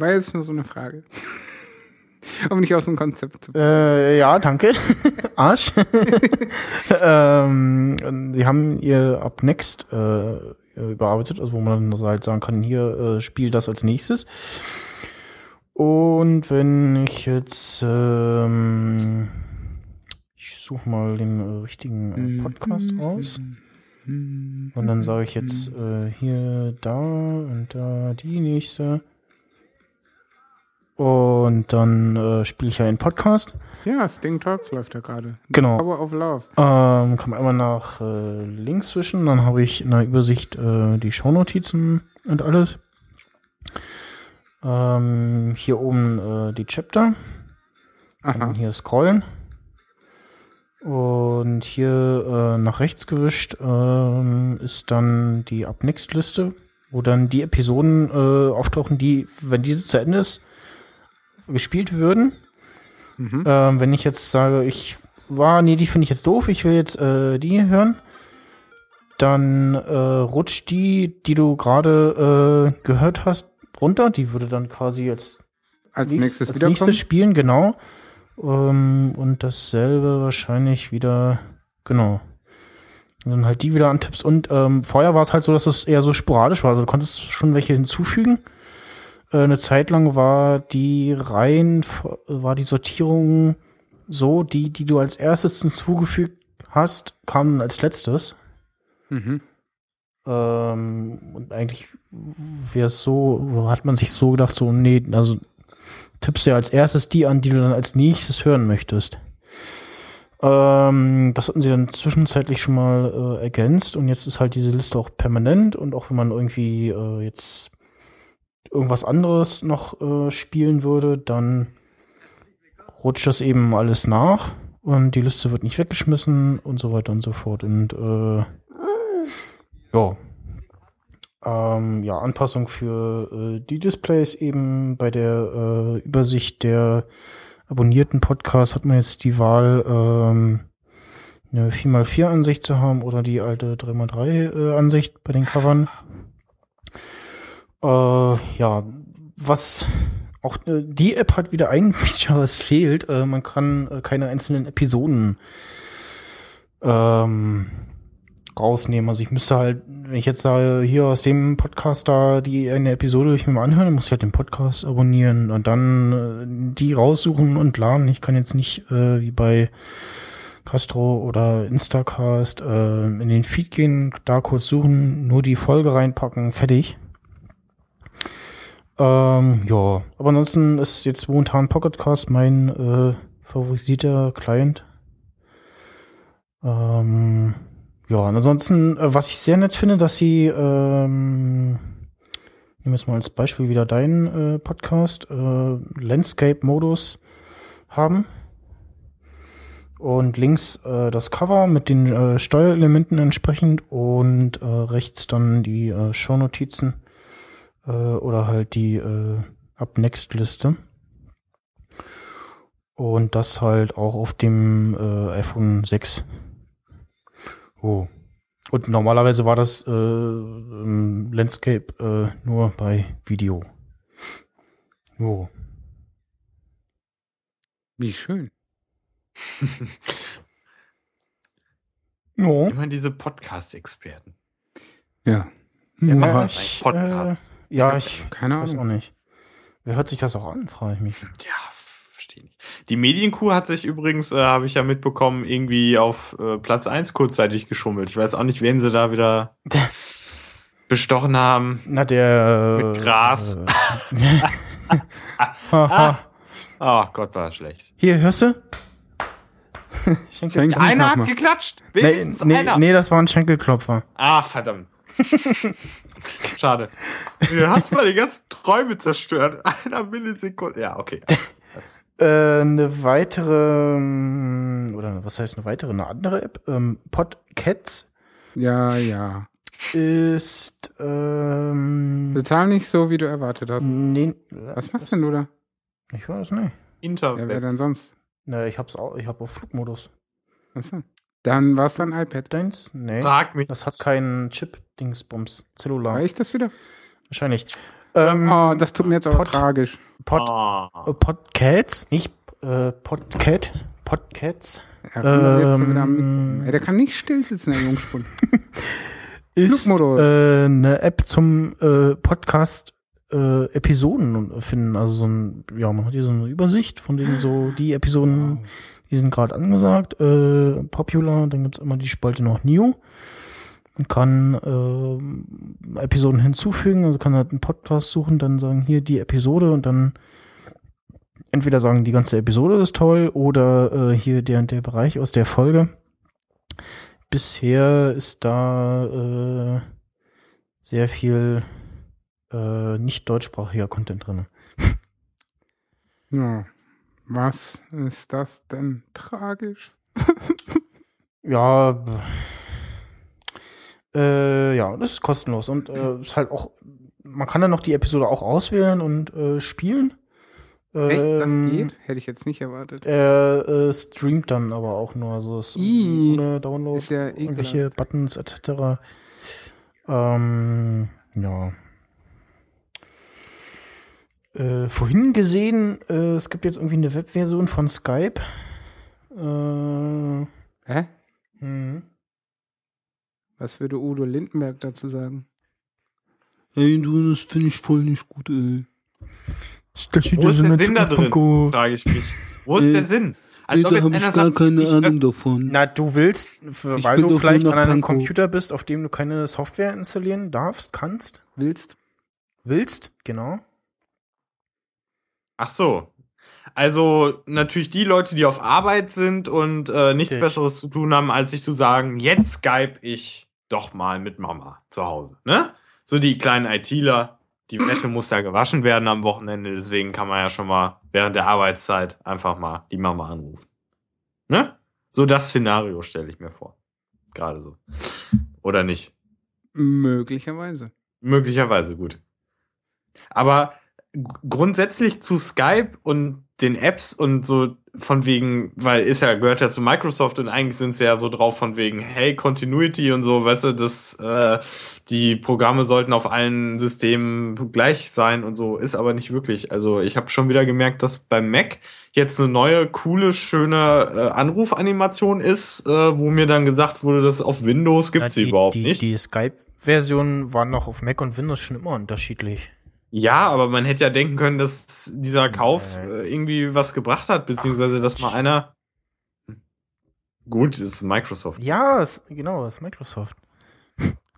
War jetzt nur so eine Frage. um nicht aus dem Konzept zu. Äh, ja, danke. Arsch. ähm, die haben ihr Up Next äh, überarbeitet, also wo man dann halt sagen kann, hier äh, spiel das als nächstes. Und wenn ich jetzt ähm, ich suche mal den äh, richtigen äh, Podcast raus. Und dann sage ich jetzt äh, hier da und da die nächste. Und dann äh, spiele ich ja einen Podcast. Ja, Sting Talks läuft ja gerade. Genau. Power of Love. Ähm, kann man einmal nach äh, links zwischen, dann habe ich in der Übersicht äh, die Shownotizen und alles. Ähm, hier oben äh, die Chapter. Aha. hier scrollen. Und hier äh, nach rechts gewischt ähm, ist dann die Up Next Liste, wo dann die Episoden äh, auftauchen, die, wenn diese zu Ende ist, gespielt würden. Mhm. Ähm, wenn ich jetzt sage, ich war, nee, die finde ich jetzt doof, ich will jetzt äh, die hören, dann äh, rutscht die, die du gerade äh, gehört hast, runter. Die würde dann quasi als, Als nächst- nächstes als wiederkommen. nächstes spielen, genau. Ähm, und dasselbe wahrscheinlich wieder, genau. Und dann halt die wieder antippst. Und ähm, vorher war es halt so, dass es eher so sporadisch war. Also du konntest schon welche hinzufügen. Äh, eine Zeit lang war die Reihen, war die Sortierung so, die, die du als erstes hinzugefügt hast, kamen als letztes. Mhm. Ähm, und eigentlich wäre es so, hat man sich so gedacht, so, nee, also tippst du ja als erstes die an, die du dann als nächstes hören möchtest. Ähm, das hatten sie dann zwischenzeitlich schon mal äh, ergänzt und jetzt ist halt diese Liste auch permanent und auch wenn man irgendwie äh, jetzt irgendwas anderes noch äh, spielen würde, dann rutscht das eben alles nach und die Liste wird nicht weggeschmissen und so weiter und so fort und äh, ja. Ähm, ja, Anpassung für äh, die Displays eben bei der äh, Übersicht der abonnierten Podcasts hat man jetzt die Wahl, ähm, eine 4x4 Ansicht zu haben oder die alte 3x3 äh, bei den Covern. Äh, ja, was auch äh, die App hat wieder ein Feature, was fehlt. Äh, man kann äh, keine einzelnen Episoden ähm, rausnehmen. Also ich müsste halt, wenn ich jetzt sage, hier aus dem Podcast da die eine Episode ich mir mal anhören, muss ich halt den Podcast abonnieren und dann äh, die raussuchen und laden. Ich kann jetzt nicht äh, wie bei Castro oder Instacast äh, in den Feed gehen, da kurz suchen, nur die Folge reinpacken, fertig. Ähm, ja, aber ansonsten ist jetzt momentan Pocketcast mein äh, favorisierter Client. Ähm, ja, und ansonsten, äh, was ich sehr nett finde, dass sie, ähm, nehmen wir jetzt mal als Beispiel wieder deinen äh, Podcast, äh, Landscape-Modus haben. Und links äh, das Cover mit den äh, Steuerelementen entsprechend und äh, rechts dann die äh, Shownotizen äh, oder halt die äh, Up-Next-Liste. Und das halt auch auf dem äh, iPhone 6. Oh. Und normalerweise war das äh, Landscape äh, nur bei Video. Oh. Wie schön. Ja. Immer diese Podcast-Experten. Ja. Wer Ja, ich? Podcast. Äh, ja, ich Keine weiß auch Ahnung. nicht. Wer hört sich das auch an, frage ich mich. Ja, verstehe nicht. Die Medienkuh hat sich übrigens, äh, habe ich ja mitbekommen, irgendwie auf äh, Platz 1 kurzzeitig geschummelt. Ich weiß auch nicht, wen sie da wieder bestochen haben. Na, der. Mit Gras. Äh, Haha. Oh Gott, war das schlecht. Hier, hörst du? Schenkel. Schenkel. Einer hat mal. geklatscht. Nee, Wenigstens nee, einer. nee, das war ein Schenkelklopfer. Ah, verdammt. Schade. Du hast mal die ganzen Träume zerstört. Einer Millisekunde. Ja, okay. Das, Äh, eine weitere, ähm, oder was heißt eine weitere, eine andere App, ähm, Podcats Ja, ja. ist, ähm, Total nicht so, wie du erwartet hast. nee, Was machst denn du da? Ich weiß nicht. Ja, wer denn sonst? Ne, ich hab's auch, ich hab auf Flugmodus. Achso. Dann war es dein iPad. Deins? Nee. Frag mich. Das hat keinen Chip-Dingsbums. Zellular. War ich das wieder? Wahrscheinlich. Ähm, Oh, das tut mir jetzt aber Pod- tragisch. Pod, Ah. äh, Podcats, nicht äh, Podcat, Podcats Er am Ähm. Ey, der kann nicht still sitzen, der Jungspund. ist äh, eine App zum äh, Podcast äh, Episoden finden. Also so ein, ja, man hat hier so eine Übersicht von denen so die Episoden, die sind gerade angesagt, äh, popular, dann gibt's immer die Spalte noch New. Man kann äh, Episoden hinzufügen, also kann halt einen Podcast suchen, dann sagen hier die Episode und dann entweder sagen, die ganze Episode ist toll oder äh, hier der und der Bereich aus der Folge. Bisher ist da äh, sehr viel äh, nicht deutschsprachiger Content drin. Ja. Was ist das denn tragisch? Ja, äh, ja, das ist kostenlos und äh, ist halt auch, man kann dann noch die Episode auch auswählen und äh, spielen. Echt? Das Ähm, geht? Hätte ich jetzt nicht erwartet. Er äh, streamt dann aber auch nur, also es Ih, ohne Download, ist ja irgendwelche. Buttons etc. Ähm, ja. Äh, vorhin gesehen, äh, es gibt jetzt irgendwie eine Webversion von Skype. Äh, Hä? hm. Was würde Udo Lindenberg dazu sagen? Ey, du, das finde ich voll nicht gut, ey. Wo ist der Sinn da drin? Frage ich mich. Wo ist Äh, der Sinn? Ey, da habe ich gar sagt, keine ich Ahnung davon. Na, du willst, weil du vielleicht an einem Pankow. Computer bist, auf dem du keine Software installieren darfst, kannst, Willst? willst, genau. Ach so. Also natürlich die Leute, die auf Arbeit sind und äh, nichts Richtig. Besseres zu tun haben, als sich zu sagen, jetzt Skype ich doch mal mit Mama zu Hause. Ne? So die kleinen ITler, die Wäsche muss ja gewaschen werden am Wochenende, deswegen kann man ja schon mal während der Arbeitszeit einfach mal die Mama anrufen. Ne? So das Szenario stelle ich mir vor. Gerade so. Oder nicht? Möglicherweise. Möglicherweise gut. Aber grundsätzlich zu Skype und den Apps und so, von wegen, weil ist ja, gehört ja zu Microsoft und eigentlich sind sie ja so drauf von wegen, hey, Continuity und so, weißt du, das, äh, die Programme sollten auf allen Systemen gleich sein und so, ist aber nicht wirklich. Also ich habe schon wieder gemerkt, dass beim Mac jetzt eine neue, coole, schöne äh, Anrufanimation ist, äh, wo mir dann gesagt wurde, dass auf Windows gibt's Ja, sie überhaupt die, nicht. Die Skype-Version war noch auf Mac und Windows schon immer unterschiedlich. Ja, aber man hätte ja denken können, dass dieser Kauf äh, irgendwie was gebracht hat, beziehungsweise dass mal einer. Gut, das ist Microsoft. Ja, es, genau, das ist Microsoft.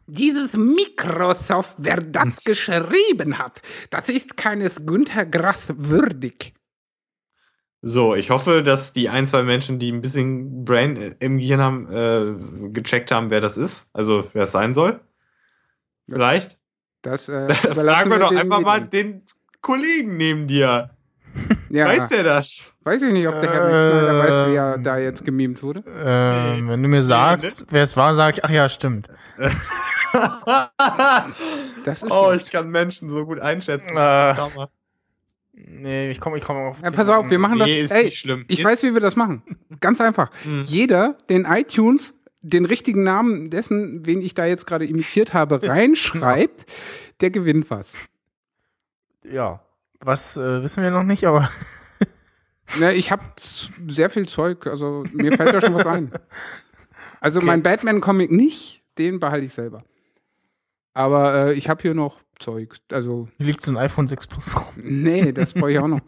Dieses Microsoft, wer das geschrieben hat, das ist keines Günther Grass würdig. So, ich hoffe, dass die ein, zwei Menschen, die ein bisschen Brain im Gehirn haben, äh, gecheckt haben, wer das ist. Also, wer es sein soll. Vielleicht. Das äh, Fragen wir doch einfach mal den Kollegen neben dir. Ja, Weiß der das? weiß ich nicht, ob der Herr Schneider weiß, wer Ähm. da jetzt gemimt wurde. Ähm, wenn du mir sagst, wer es war, sag ich, ach ja, stimmt. Das ist oh, ich kann Menschen so gut einschätzen. Äh. Nee, ich komme ich komm auf. Ja, pass auf, wir machen das. Nee, ist ey, nicht schlimm. ich Ist- weiß, wie wir das machen. Ganz einfach. Hm. Jeder, den iTunes den richtigen Namen dessen, wen ich da jetzt gerade imitiert habe, reinschreibt, der gewinnt was. Ja. Was äh, wissen wir noch nicht, aber. Ne, ich habe sehr viel Zeug, also mir fällt da schon was ein. Also Okay. mein Batman-Comic nicht, den behalte ich selber. Aber äh, ich habe hier noch Zeug. Also, Hier liegt so ein iPhone 6 Plus rum. nee, das brauche ich auch noch.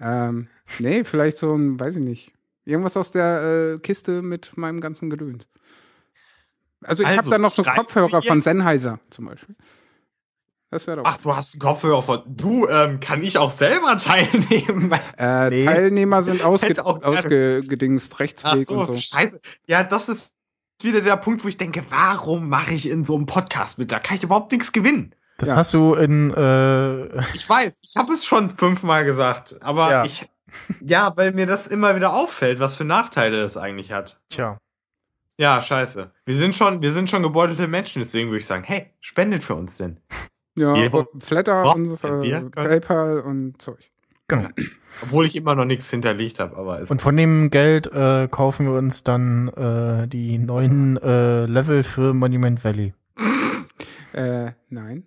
ähm, nee, vielleicht so ein, weiß ich nicht. Irgendwas aus der äh, Kiste mit meinem ganzen Gedöns. Also ich habe Also, da noch so Kopfhörer von Sennheiser zum Beispiel. Das wäre doch. Ach, du hast einen Kopfhörer von. Du, ähm, kann ich auch selber teilnehmen? äh, nee. Teilnehmer sind ausge ausgedingst, Ach Rechtsweg so, und so. scheiße. Ja, das ist wieder der Punkt, wo ich denke, warum mache ich in so einem Podcast mit? Da kann ich überhaupt nichts gewinnen. Das Ja. hast du in. Äh, Ich weiß, ich habe es schon fünfmal gesagt, aber Ja. ich. Ja, weil mir das immer wieder auffällt, was für Nachteile das eigentlich hat. tja. Ja, scheiße. Wir sind schon, wir sind schon gebeutelte Menschen, deswegen würde ich sagen, hey, spendet für uns denn. Ja, Flatter und äh, PayPal und Zeug. Genau. Obwohl ich immer noch nichts hinterlegt habe, aber Und von dem Geld äh, kaufen wir uns dann äh, die neuen äh, Level für Monument Valley. Äh, nein.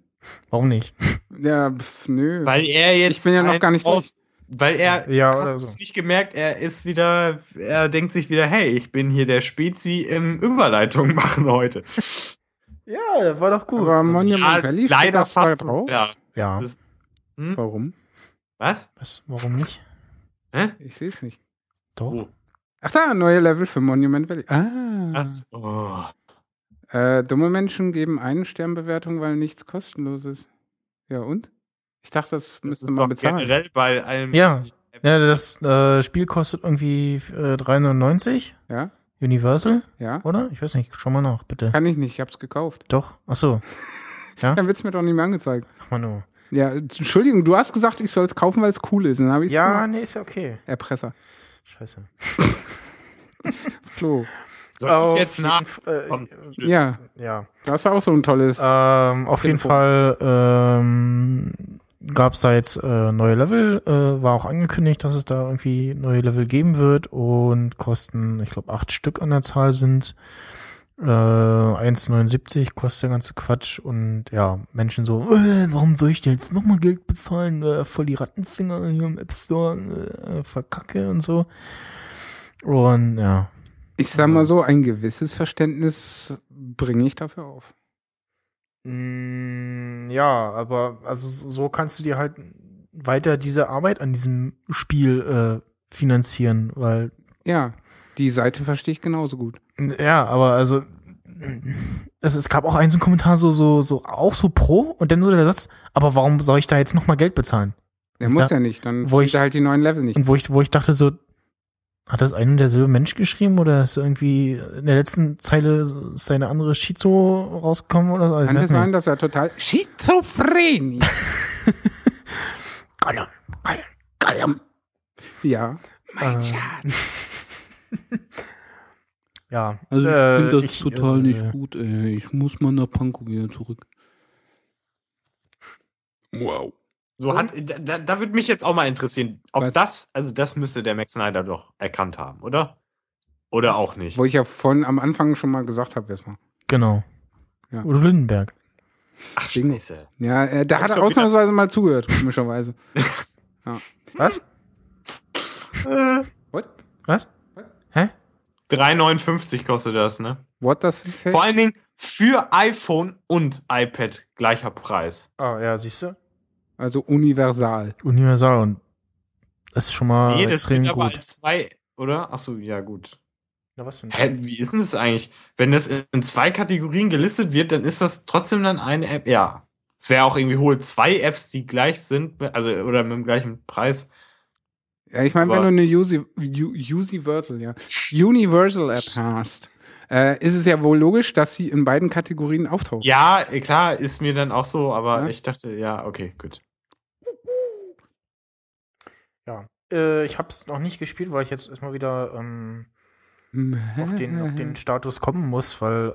Warum nicht? Ja, pf, nö. Weil er jetzt. Ich bin ja noch gar nicht auf, Weil er. Ja, hast es so. nicht gemerkt, er ist wieder. Er denkt sich wieder, hey, ich bin hier der Spezi im Überleitung machen heute. Ja, war doch gut. aber Monument Valley steht leider zwar fast drauf. Ja. ja. Das- Hm? Warum? Was? Was, warum nicht? Hä? Ich sehe es nicht. Doch. Wo? Ach da, neue Level für Monument Valley. Ah. Ach so. Oh. Äh, dumme Menschen geben einen Sternbewertung, weil nichts kostenlos ist. Ja, und? Ich dachte, das Das müsste ist man doch bezahlen. generell bei einem. Ja. Ja, das äh, Spiel kostet irgendwie äh, 3,99 Ja? Universal, Ja? oder? Ich weiß nicht, schau mal nach, bitte. Kann ich nicht, ich hab's gekauft. Doch, ach so. Dann wird's mir doch nicht mehr angezeigt. Ach mal nur. Ja, Entschuldigung, du hast gesagt, ich soll es kaufen, weil es cool ist. Dann habe ich Ja, nee, ist ja okay. Erpresser. Scheiße. Flo. Soll Auf ich jetzt jeden nach. Äh. Ja, Ja. das war auch so ein tolles. Ähm, auf jeden Telefon. Fall ähm, gab es da jetzt äh, neue Level, äh, war auch angekündigt, dass es da irgendwie neue Level geben wird und kosten, ich glaube, acht Stück an der Zahl sind. Äh, 1,79 kostet der ganze Quatsch und ja, Menschen so, äh, warum soll ich denn jetzt nochmal Geld bezahlen? Äh, voll die Rattenfinger hier im App Store, äh, verkacke und so. Und ja, ich sag mal so, ein gewisses Verständnis bringe ich dafür auf. Mm, Ja, aber also so kannst du dir halt weiter diese Arbeit an diesem Spiel äh, finanzieren, weil Ja, die Seite verstehe ich genauso gut. ja, aber also es, es gab auch einen so einen Kommentar so so so auch so pro und dann so der Satz, aber warum soll ich da jetzt noch mal Geld bezahlen? Der muss Ja, ja nicht, dann wo ich halt die neuen Level nicht. Und wo ich wo ich dachte so hat das ein und derselbe Mensch geschrieben oder ist irgendwie in der letzten Zeile ist eine andere Schizo rausgekommen oder so? Kann es sein, dass er total schizophren ist? Gollum, Gollum, Gollum. Ja. Mein Ja. Also ich äh, finde das ich, total äh, nicht gut, ey. Ich muss mal nach Pankow wieder zurück. Wow. So hat, da, da- würde mich jetzt auch mal interessieren, ob Was? das, also das müsste der Max Snyder doch erkannt haben, oder? Oder auch nicht. Wo ich ja von am Anfang schon mal gesagt habe, wer es war. Genau. Ja. Udo Lindenberg. Ach, Bingo. scheiße. Ja, äh, da Ich hat er ausnahmsweise mal zugehört, komischerweise. Was? Äh, What? Was? Hä? 3,59 kostet das, ne? What does he say? Vor allen Dingen für iPhone und iPad gleicher Preis. Ah, ja, siehst du? Also universal. Universal und das ist schon mal nee, das extrem aber gut. als zwei, oder? Achso, ja, gut. Ja, was denn? Hä, wie ist denn das eigentlich? Wenn das in zwei Kategorien gelistet wird, dann ist das trotzdem dann eine App. Ja. Es wäre auch irgendwie hohl zwei Apps, die gleich sind, also oder mit dem gleichen Preis. Ja, ich meine, wenn du eine Usi, Universal, ja, Universal App hast, äh, ist es ja wohl logisch, dass sie in beiden Kategorien auftaucht. Ja, klar, ist mir dann auch so, aber Ja. ich dachte, ja, okay, gut. Ja. Äh, ich habe es noch nicht gespielt, weil ich jetzt erstmal wieder ähm, auf, den, auf den Status kommen muss, weil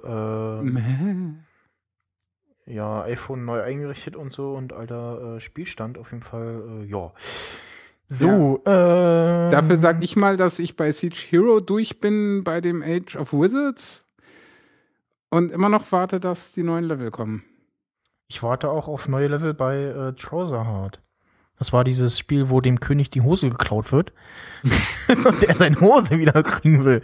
äh, ja, iPhone neu eingerichtet und so und alter äh, Spielstand auf jeden Fall, äh, ja. So, äh. Dafür sag ich mal, dass ich bei Siege Hero durch bin bei dem Age of Wizards und immer noch warte, dass die neuen Level kommen. Ich warte auch auf neue Level bei äh, Trouserheart. Das war dieses Spiel, wo dem König die Hose geklaut wird. und er seine Hose wieder kriegen will.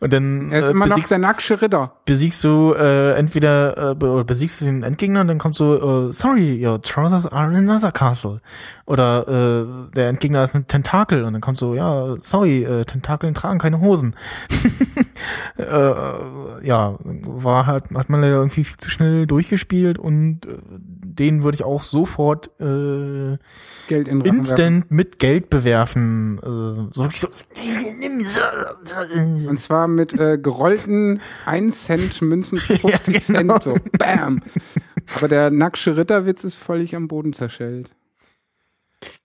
Und dann Er ist äh, immer noch besiegst, der nacksche Ritter. besiegst du äh, entweder äh, be- oder besiegst du den Endgegner und dann kommt so, äh, sorry, your trousers are in another castle. Oder äh, der Endgegner ist ein Tentakel und dann kommt so, ja, sorry, äh, Tentakeln tragen keine Hosen. äh, äh, ja, war halt, hat man leider irgendwie viel zu schnell durchgespielt und äh, den würde ich auch sofort äh, Geld in den werfen. instant mit Geld bewerfen. Äh, so wirklich so. Und zwar mit äh, gerollten 1 Cent Münzen für 50 Ja, genau. Cent. So, bam. Aber der nacksche Ritterwitz ist völlig am Boden zerschellt.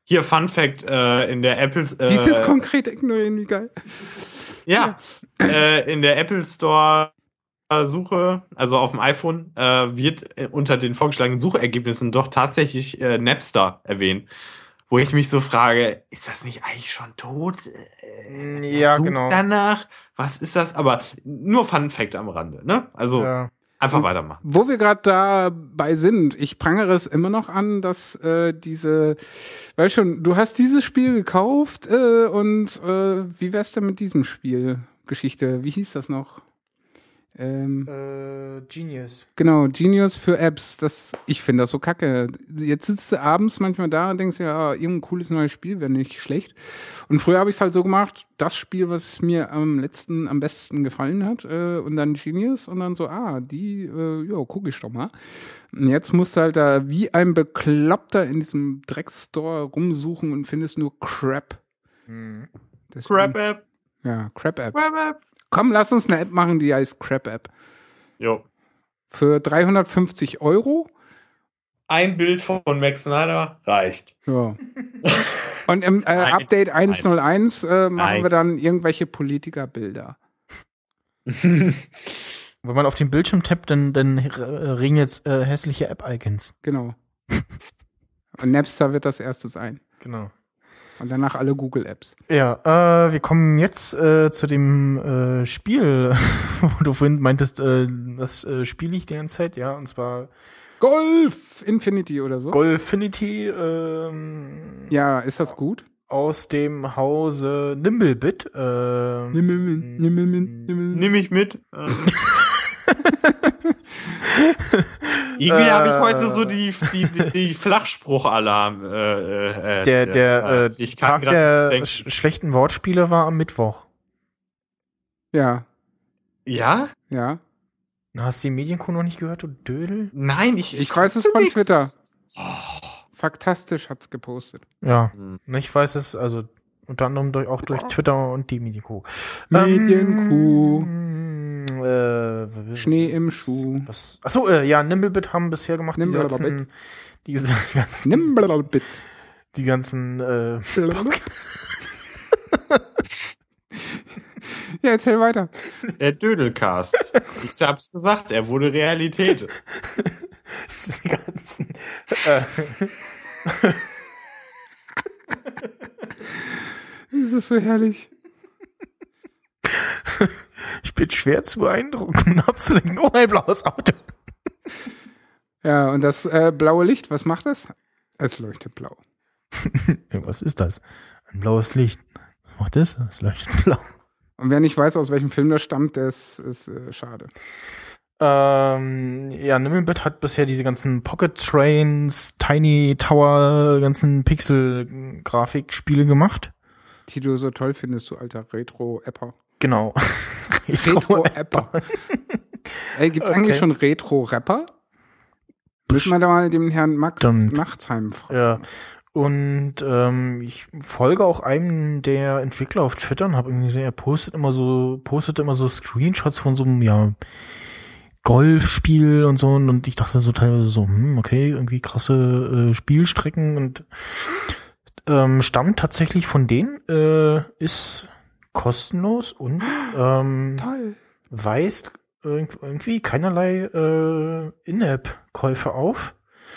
Hier, Fun Fact, äh, in der Apple, äh, Dieses konkret ignorieren, wie geil. ja, äh, in der Apple Store Suche, also auf dem iPhone, äh, wird unter den vorgeschlagenen Suchergebnissen doch tatsächlich äh, Napster erwähnt. Wo ich mich so frage, ist das nicht eigentlich schon tot? Äh, Ja, sucht genau. Danach, was ist das? Aber nur Fun Fact am Rande, ne? Also Ja. einfach weitermachen. Wo wir gerade dabei sind, ich prangere es immer noch an, dass äh, diese, weißt schon, du hast dieses Spiel gekauft äh, und äh, wie wär's denn mit diesem Spiel? Geschichte, wie hieß das noch? Ähm, Äh, Genius. Genau, Genius für Apps. Das, ich finde das so kacke. Jetzt sitzt du abends manchmal da und denkst ja, ah, irgendein cooles neues Spiel wäre nicht schlecht. Und früher habe ich es halt so gemacht, das Spiel, was mir am letzten, am besten gefallen hat, äh, und dann Genius und dann so, ah, die, äh, ja, gucke ich doch mal. Und jetzt musst du halt da wie ein Bekloppter in diesem Dreckstore rumsuchen und findest nur Crap. Mhm. Deswegen- Crap App, Ja, Crap App. Komm, lass uns eine App machen, die heißt Crap App. Jo. Für 350 Euro Ein Bild von Max Snyder reicht. Ja. Und im äh. Update 101 äh, machen Nein. wir dann irgendwelche Politikerbilder. Wenn man auf den Bildschirm tappt, dann, dann äh, regen jetzt äh, hässliche App-Icons. Genau. Und Napster wird das erste sein. Genau. Und danach alle Google-Apps. Ja, äh, wir kommen jetzt äh, zu dem äh, Spiel, wo du vorhin meintest, äh, das äh, spiele ich die ganze Zeit, ja, und zwar Golf Infinity oder so. Golfinity ähm, Ja, ist das gut? aus dem Hause Nimblebit. Äh, Nimm Nimm ich mit. Ähm. Irgendwie habe ich heute so die, die, die, die Flachspruch-Alarm. Äh, äh, der der äh, ich kann Tag der denken. sch schlechten Wortspiele war am Mittwoch. Ja, Ja? ja. Hast du die Medienkuh noch nicht gehört, du Dödel? Nein, ich, Ich weiß es von nix. Twitter. Oh. Faktastisch hat's gepostet. Ja, Hm. ich weiß es, also unter anderem durch, auch durch Twitter und die Medienkuh. Medienkuh. Ähm, äh, Schnee im Schuh. Was, achso, äh, ja, Nimblebit haben bisher gemacht. Nimblebit. diese ganzen, Nimblebit. Die ganzen, äh, Ja, erzähl weiter. Der Dödelcast. Ich hab's gesagt, er wurde Realität. Die ganzen. Äh. das ist so herrlich. Ich bin schwer zu beeindrucken und abzulenken. Oh, ein blaues Auto. Ja, und das äh, blaue Licht, was macht das? Es leuchtet blau. Was ist das? Ein blaues Licht. Was macht das? Es leuchtet blau. Und wer nicht weiß, aus welchem Film das stammt, das ist äh, schade. Ähm, ja, Nimmelbit hat bisher diese ganzen Pocket Trains, Tiny Tower, ganzen Pixel-Grafikspiele gemacht. Die du so toll findest, du alter Retro-Apper. Genau. Retro-Apper. Ey, gibt's Okay. eigentlich schon Retro-Rapper? Müssen wir da mal dem Herrn Max Bestimmt. Nachtsheim fragen. Ja. Und ähm, ich folge auch einem der Entwickler auf Twitter und habe irgendwie gesehen, er postet immer so, postet immer so Screenshots von so einem, ja, Golfspiel und so und, und ich dachte so teilweise so, hm, okay, irgendwie krasse äh, Spielstrecken und ähm, stammt tatsächlich von denen, äh, ist kostenlos und ähm, Toll. weist irg- irgendwie keinerlei äh, In-App-Käufe auf.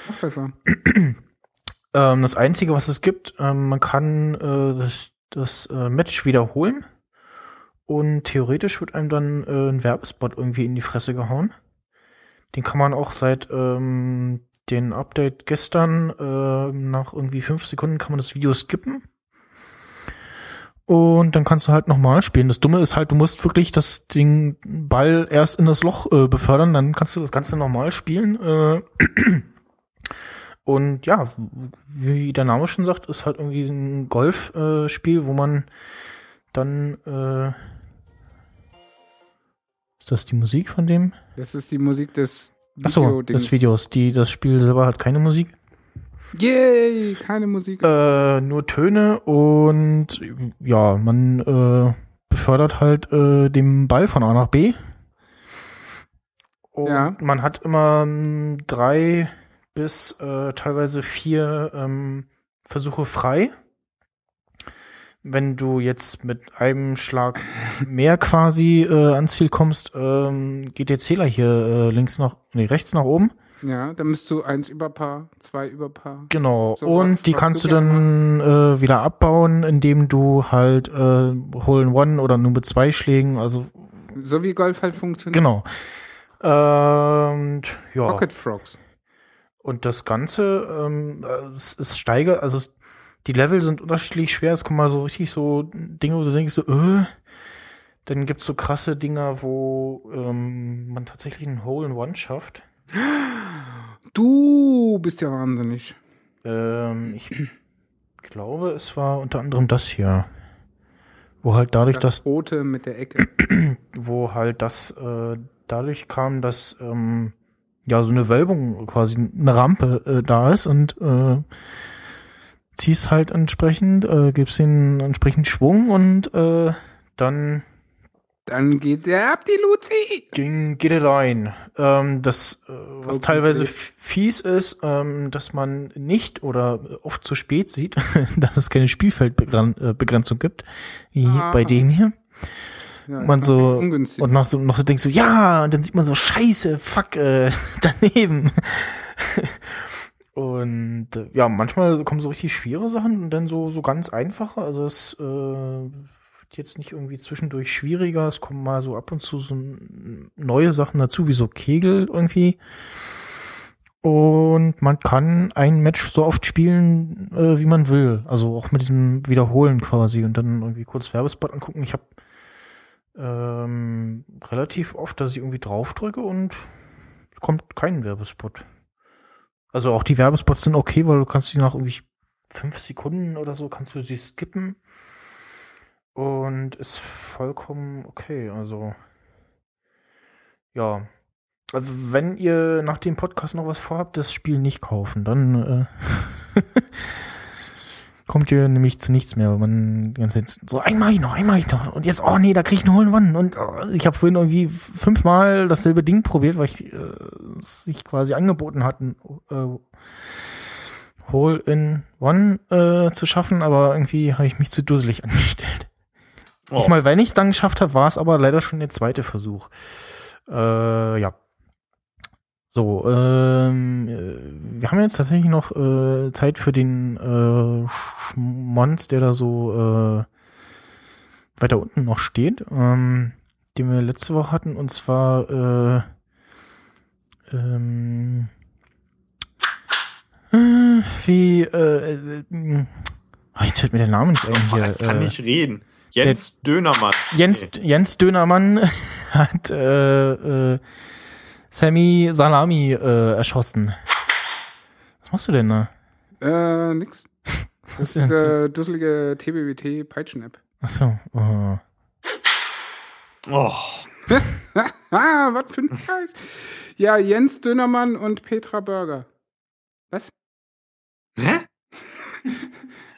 Noch besser. Ähm, das Einzige, was es gibt, ähm, man kann äh, das, das äh, Match wiederholen und theoretisch wird einem dann äh, ein Werbespot irgendwie in die Fresse gehauen. Den kann man auch seit ähm, den Update gestern äh, nach irgendwie fünf Sekunden kann man das Video skippen. Und dann kannst du halt nochmal spielen. Das Dumme ist halt, du musst wirklich das Ding Ball erst in das Loch äh, befördern, dann kannst du das Ganze nochmal spielen. Äh, und ja, wie der Name schon sagt, ist halt irgendwie ein Golfspiel, äh, wo man dann äh, ist das die Musik von dem? Das ist die Musik des Achso, Videodings. des Videos. Die, das Spiel selber hat keine Musik. Yay, keine Musik. Äh, nur Töne und ja, man äh, befördert halt äh, den Ball von A nach B. Und Ja. man hat immer ähm, drei bis äh, teilweise vier ähm, Versuche frei. Wenn du jetzt mit einem Schlag mehr quasi äh, ans Ziel kommst, ähm, geht der Zähler hier äh, links nach, nee, rechts nach oben. Ja, dann bist du eins über Paar, zwei über Paar. Genau. So und was, die was kannst du dann äh, wieder abbauen, indem du halt äh, Hole in One oder nur mit zwei Schlägen, also So wie Golf halt funktioniert. genau. Und ja. Pocket Frogs. Und das Ganze, ähm, äh, es, es steigert, also es, die Level sind unterschiedlich schwer. Es kommen mal so richtig so Dinge, wo du denkst so, äh, dann gibt's so krasse Dinger, wo ähm, man tatsächlich ein Hole in One schafft. Du bist ja wahnsinnig. Ähm, ich glaube, es war unter anderem das hier. Wo halt dadurch, dass, Rote mit der Ecke. wo halt das äh, dadurch kam, dass ähm, ja so eine Wölbung, quasi eine Rampe äh, da ist und äh, ziehst halt entsprechend, äh, gibst den entsprechend Schwung und äh, dann Dann geht der ab, die Luzi. ging, geht er rein. Ähm, das, äh, was Okay. teilweise fies ist, ähm, dass man nicht oder oft zu spät sieht, dass es keine Spielfeldbegrenzung gibt, wie Ah. bei dem hier. Ja, Man so- ungünstig. Und noch so, noch so denkst du, ja, und dann sieht man so, scheiße, fuck, äh, daneben. und äh, ja, manchmal kommen so richtig schwere Sachen und dann so, so ganz einfache. Also es äh, jetzt nicht irgendwie zwischendurch schwieriger. Es kommen mal so ab und zu so neue Sachen dazu, wie so Kegel irgendwie. Und man kann ein Match so oft spielen, äh, wie man will. Also auch mit diesem Wiederholen quasi und dann irgendwie kurz Werbespot angucken. Ich habe ähm, relativ oft, dass ich irgendwie draufdrücke und kommt kein Werbespot. Also auch die Werbespots sind okay, weil du kannst die nach irgendwie fünf Sekunden oder so kannst du sie skippen und ist vollkommen okay. Also ja, also wenn ihr nach dem Podcast noch was vorhabt, das Spiel nicht kaufen, dann äh, kommt ihr nämlich zu nichts mehr, man ganze Zeit so einmal ich noch, einmal ich noch und jetzt oh nee, da krieg ich einen Hole in One und oh, ich habe vorhin irgendwie fünfmal dasselbe Ding probiert, weil ich äh, sich quasi angeboten hatten äh, Hole in One äh, zu schaffen, aber irgendwie habe ich mich zu dusselig angestellt. Oh. Diesmal, wenn ich es dann geschafft habe, war es aber leider schon der zweite Versuch. Äh, ja. So, ähm, äh, wir haben jetzt tatsächlich noch äh, Zeit für den äh, Schmonz, der da so äh, weiter unten noch steht, ähm, den wir letzte Woche hatten, und zwar äh, ähm, äh, wie äh, äh, äh, jetzt fällt mir der Name nicht ein hier. Man kann äh, nicht reden. Jens Dönermann. Jens, Nee. Jens Dönermann hat äh, äh, Sammy Salami äh, erschossen. Was machst du denn da? Äh, nix. Was Das ist diese dusselige TBWT-Peitschen-App. Achso. Oh. Oh. Ah, was für ein Scheiß. Ja, Jens Dönermann und Petra Burger. Was? Hä?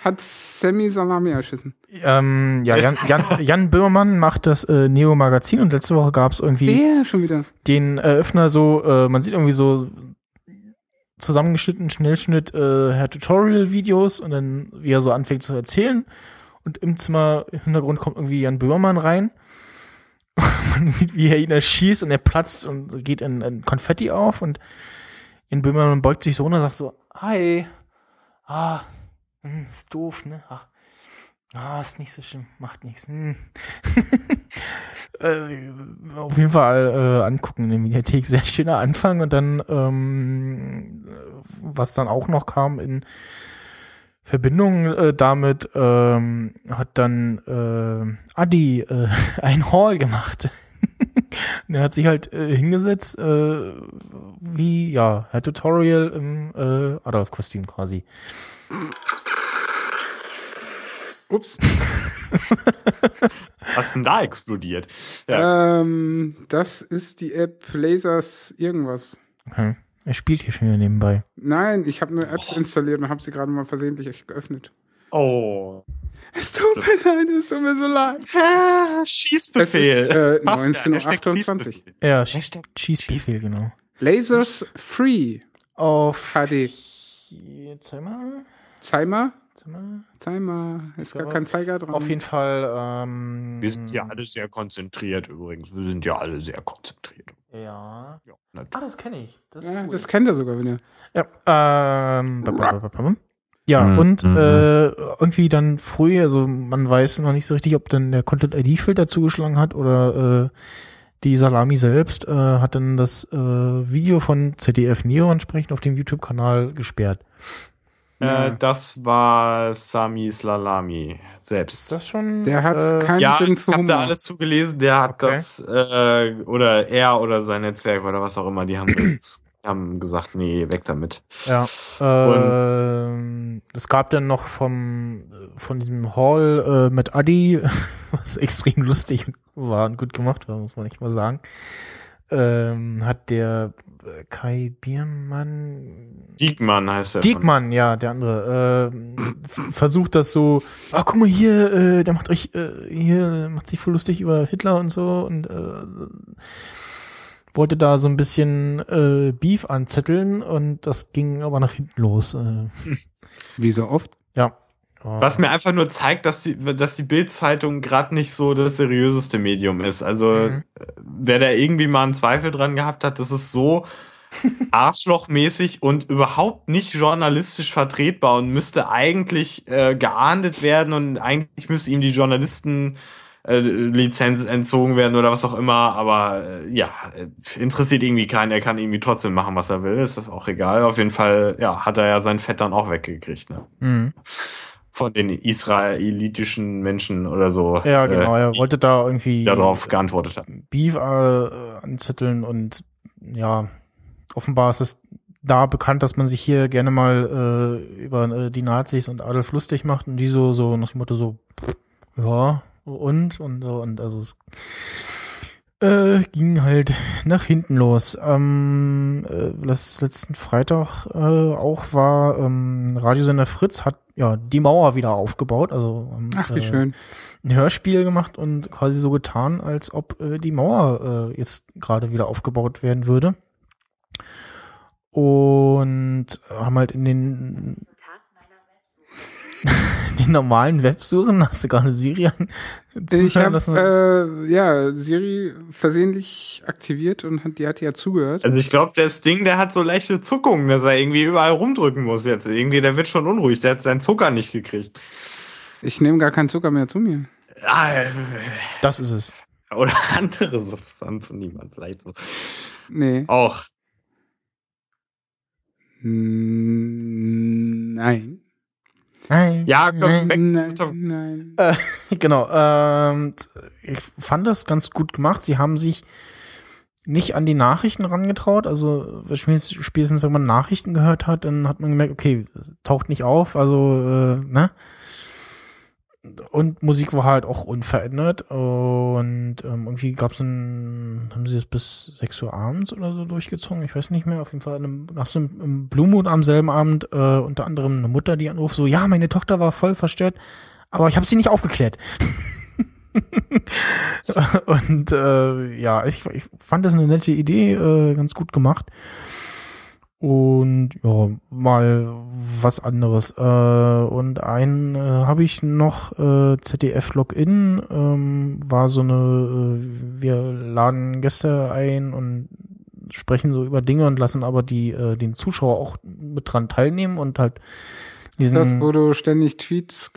Hat Sammy Salami erschissen. Ähm, ja, Jan, Jan, Jan Böhmermann macht das äh, Neo Magazin und letzte Woche gab es irgendwie Der schon wieder. den Eröffner so, äh, man sieht irgendwie so zusammengeschnitten, Schnellschnitt, äh, Herr Tutorial-Videos und dann, wie er so anfängt zu erzählen. Und im Zimmer im Hintergrund kommt irgendwie Jan Böhmermann rein. man sieht, wie er ihn erschießt und er platzt und geht in, in Konfetti auf und Jan Böhmermann beugt sich so und sagt so, hi, ah, hm, ist doof, ne? Ach, ah, ist nicht so schlimm, macht nichts. Hm. äh, auf jeden Fall äh, angucken in der Mediathek. Sehr schöner Anfang und dann, ähm, was dann auch noch kam in Verbindung äh, damit, ähm, hat dann äh, Adi äh, ein Hall gemacht. und er hat sich halt äh, hingesetzt, äh, wie, ja, Herr Tutorial im äh, Adolf-Kostüm quasi. Ups. Was ist denn da explodiert? Ja. Ähm, das ist die App Lasers irgendwas. Okay. Er spielt hier schon wieder nebenbei. Nein, ich habe nur Apps installiert und habe sie gerade mal versehentlich geöffnet. Oh. Es tut mir leid, es tut mir so leid. Ah, Schießbefehl. Ist, äh, Passt 19.28 Hashtag Uhr. Schießbefehl. Ja, Hashtag Schießbefehl, genau. Lasers Free Auf HD. Zeig mal. Zeimer? Zeig mal. Zeimer. Ist gar kein Zeiger dran. Auf jeden Fall. Ähm, Wir sind ja alle sehr konzentriert übrigens. Wir sind ja alle sehr konzentriert. Ja. Ja, Ah, das kenne ich. Das, Ja, cool. das kennt er sogar wieder. Ja, ähm, ba- ba- ba- ba- ba- ja, Mhm. und Mhm. äh, irgendwie dann früh, also man weiß noch nicht so richtig, ob dann der Content-ID-Filter zugeschlagen hat oder äh, die Salami selbst äh, hat dann das äh, Video von ZDF Neo entsprechend auf dem YouTube-Kanal gesperrt. Ja. Äh, das war Sami Slalami selbst. Ist das schon? Der hat äh, keinen ja, Sinn ich für habe da alles zugelesen. Der hat Okay. das, äh, oder er oder sein Netzwerk oder was auch immer, die haben das, haben gesagt, nee, weg damit. Ja. Ähm, es gab dann noch vom von diesem Hall äh, mit Adi, was extrem lustig war und gut gemacht war, muss man echt mal sagen. Ähm, hat der äh, Kai Biermann Diekmann heißt er. Diekmann, ja, der andere, ähm, f- versucht das so, ah, guck mal hier, äh, der macht euch, äh, hier, macht sich voll lustig über Hitler und so und äh, wollte da so ein bisschen äh, Beef anzetteln und das ging aber nach hinten los. Äh, Wie so oft. ja. Was mir einfach nur zeigt, dass die, dass die Bild-Zeitung gerade nicht so das seriöseste Medium ist. Also, Mhm. äh, wer da irgendwie mal einen Zweifel dran gehabt hat, das ist so arschlochmäßig und überhaupt nicht journalistisch vertretbar und müsste eigentlich äh, geahndet werden und eigentlich müsste ihm die Journalisten äh, Lizenz entzogen werden oder was auch immer, aber äh, ja, interessiert irgendwie keinen, er kann irgendwie trotzdem machen, was er will, ist das auch egal. Auf jeden Fall, ja, hat er ja sein Fett dann auch weggekriegt, ne? Mhm. Von den israelitischen Menschen oder so. Ja, genau, er äh, wollte da irgendwie darauf geantwortet haben. Beef äh, anzetteln und ja, offenbar ist es da bekannt, dass man sich hier gerne mal äh, über äh, die Nazis und Adolf lustig macht und die so, so nach dem Motto so, ja, und, und und also es äh, ging halt nach hinten los. Ähm, äh, letzten Freitag äh, auch war ähm, Radiosender Fritz hat ja die Mauer wieder aufgebaut, also ähm, Ach, wie äh, schön. ein Hörspiel gemacht und quasi so getan, als ob äh, die Mauer äh, jetzt gerade wieder aufgebaut werden würde. Und haben halt in den, den normalen Websuchen, hast du gerade Siri an, Ich habe äh, ja Siri versehentlich aktiviert und hat, die hat ja zugehört. Also ich glaube, das Ding, der hat so leichte Zuckungen, dass er irgendwie überall rumdrücken muss jetzt. Irgendwie, der wird schon unruhig. Der hat seinen Zucker nicht gekriegt. Ich nehme gar keinen Zucker mehr zu mir. Ah, äh, Das ist es. oder andere Substanzen, die man vielleicht so Nee. auch. Mm, Nein. Nein. Ja, komm, weg. Nein, nein. Genau. Ähm, ich fand das ganz gut gemacht. Sie haben sich nicht an die Nachrichten rangetraut. Also spätestens spätestens, wenn man Nachrichten gehört hat, dann hat man gemerkt, okay, taucht nicht auf. Also, äh, ne? Und Musik war halt auch unverändert. Und ähm, irgendwie gab es ein, haben sie das bis 6 Uhr abends oder so durchgezogen? Ich weiß nicht mehr. Auf jeden Fall gab es im, Blue Moon am selben Abend äh, unter anderem eine Mutter, die anruft, so, ja, meine Tochter war voll verstört, aber ich habe sie nicht aufgeklärt. und äh, ja, ich, ich fand das eine nette Idee, äh, ganz gut gemacht. Und ja, mal was anderes. Äh, und einen äh, habe ich noch, äh, ZDF Login, ähm, war so eine, äh, wir laden Gäste ein und sprechen so über Dinge und lassen aber die, äh, den Zuschauer auch mit dran teilnehmen und halt diesen. Das, wo du ständig Tweets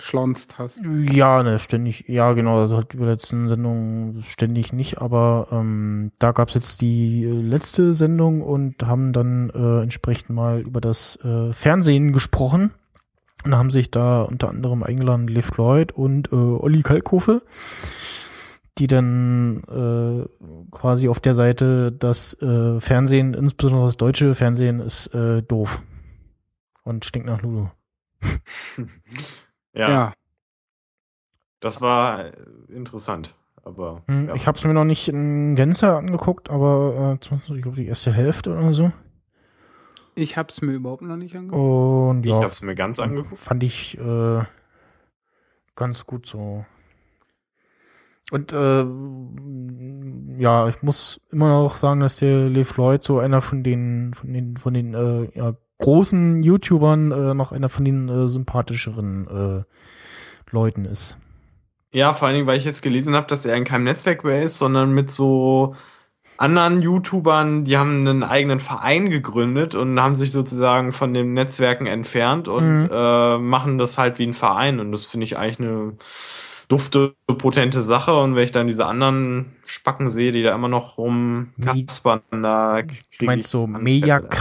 geschlonzt hast. Ja, ne, ständig, ja genau, also halt über letzten Sendungen ständig nicht, aber ähm, da gab's jetzt die äh, letzte Sendung und haben dann äh, entsprechend mal über das äh, Fernsehen gesprochen und haben sich da unter anderem eingeladen Liv Lloyd und äh, Olli Kalkofe, die dann äh, quasi auf der Seite das äh, Fernsehen, insbesondere das deutsche Fernsehen, ist äh, doof und stinkt nach Lulu. Ja, Ja. das war äh, interessant. Aber Hm, ja. Ich habe es mir noch nicht in Gänze angeguckt, aber äh, ich glaube die erste Hälfte oder so. Ich hab's mir überhaupt noch nicht angeguckt. Und ich ja, habe es mir ganz angeguckt. fand ich äh, ganz gut so. Und äh, ja, ich muss immer noch sagen, dass der Lee Floyd so einer von den von den von den äh, ja, großen YouTubern äh, noch einer von den äh, sympathischeren äh, Leuten ist. Ja, vor allen Dingen, weil ich jetzt gelesen habe, dass er in keinem Netzwerk mehr ist, sondern mit so anderen YouTubern, die haben einen eigenen Verein gegründet und haben sich sozusagen von den Netzwerken entfernt und Mhm. äh, machen das halt wie ein Verein. Und das finde ich eigentlich eine dufte, potente Sache. Und wenn ich dann diese anderen Spacken sehe, die da immer noch rumkaspern, da kriege Du meinst so Anfälle.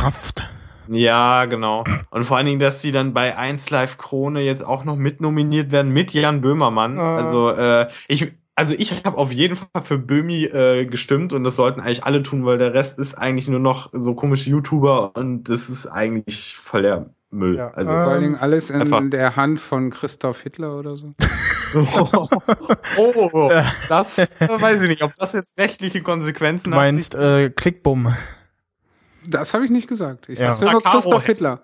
Ja, genau. Und vor allen Dingen, dass die dann bei 1 Live Krone jetzt auch noch mitnominiert werden mit Jan Böhmermann. Ah. Also äh, ich, also ich habe auf jeden Fall für Böhmi äh, gestimmt und das sollten eigentlich alle tun, weil der Rest ist eigentlich nur noch so komische YouTuber und das ist eigentlich voll der Müll. Ja. Also Vor allen Dingen Ähm, alles in einfach- der Hand von Christoph Hitler oder so. oh, das äh, weiß ich nicht, ob das jetzt rechtliche Konsequenzen Du meinst äh, Klickbumm. Das habe ich nicht gesagt. Ich Ja. sag nur Christoph Hemd. Hitler.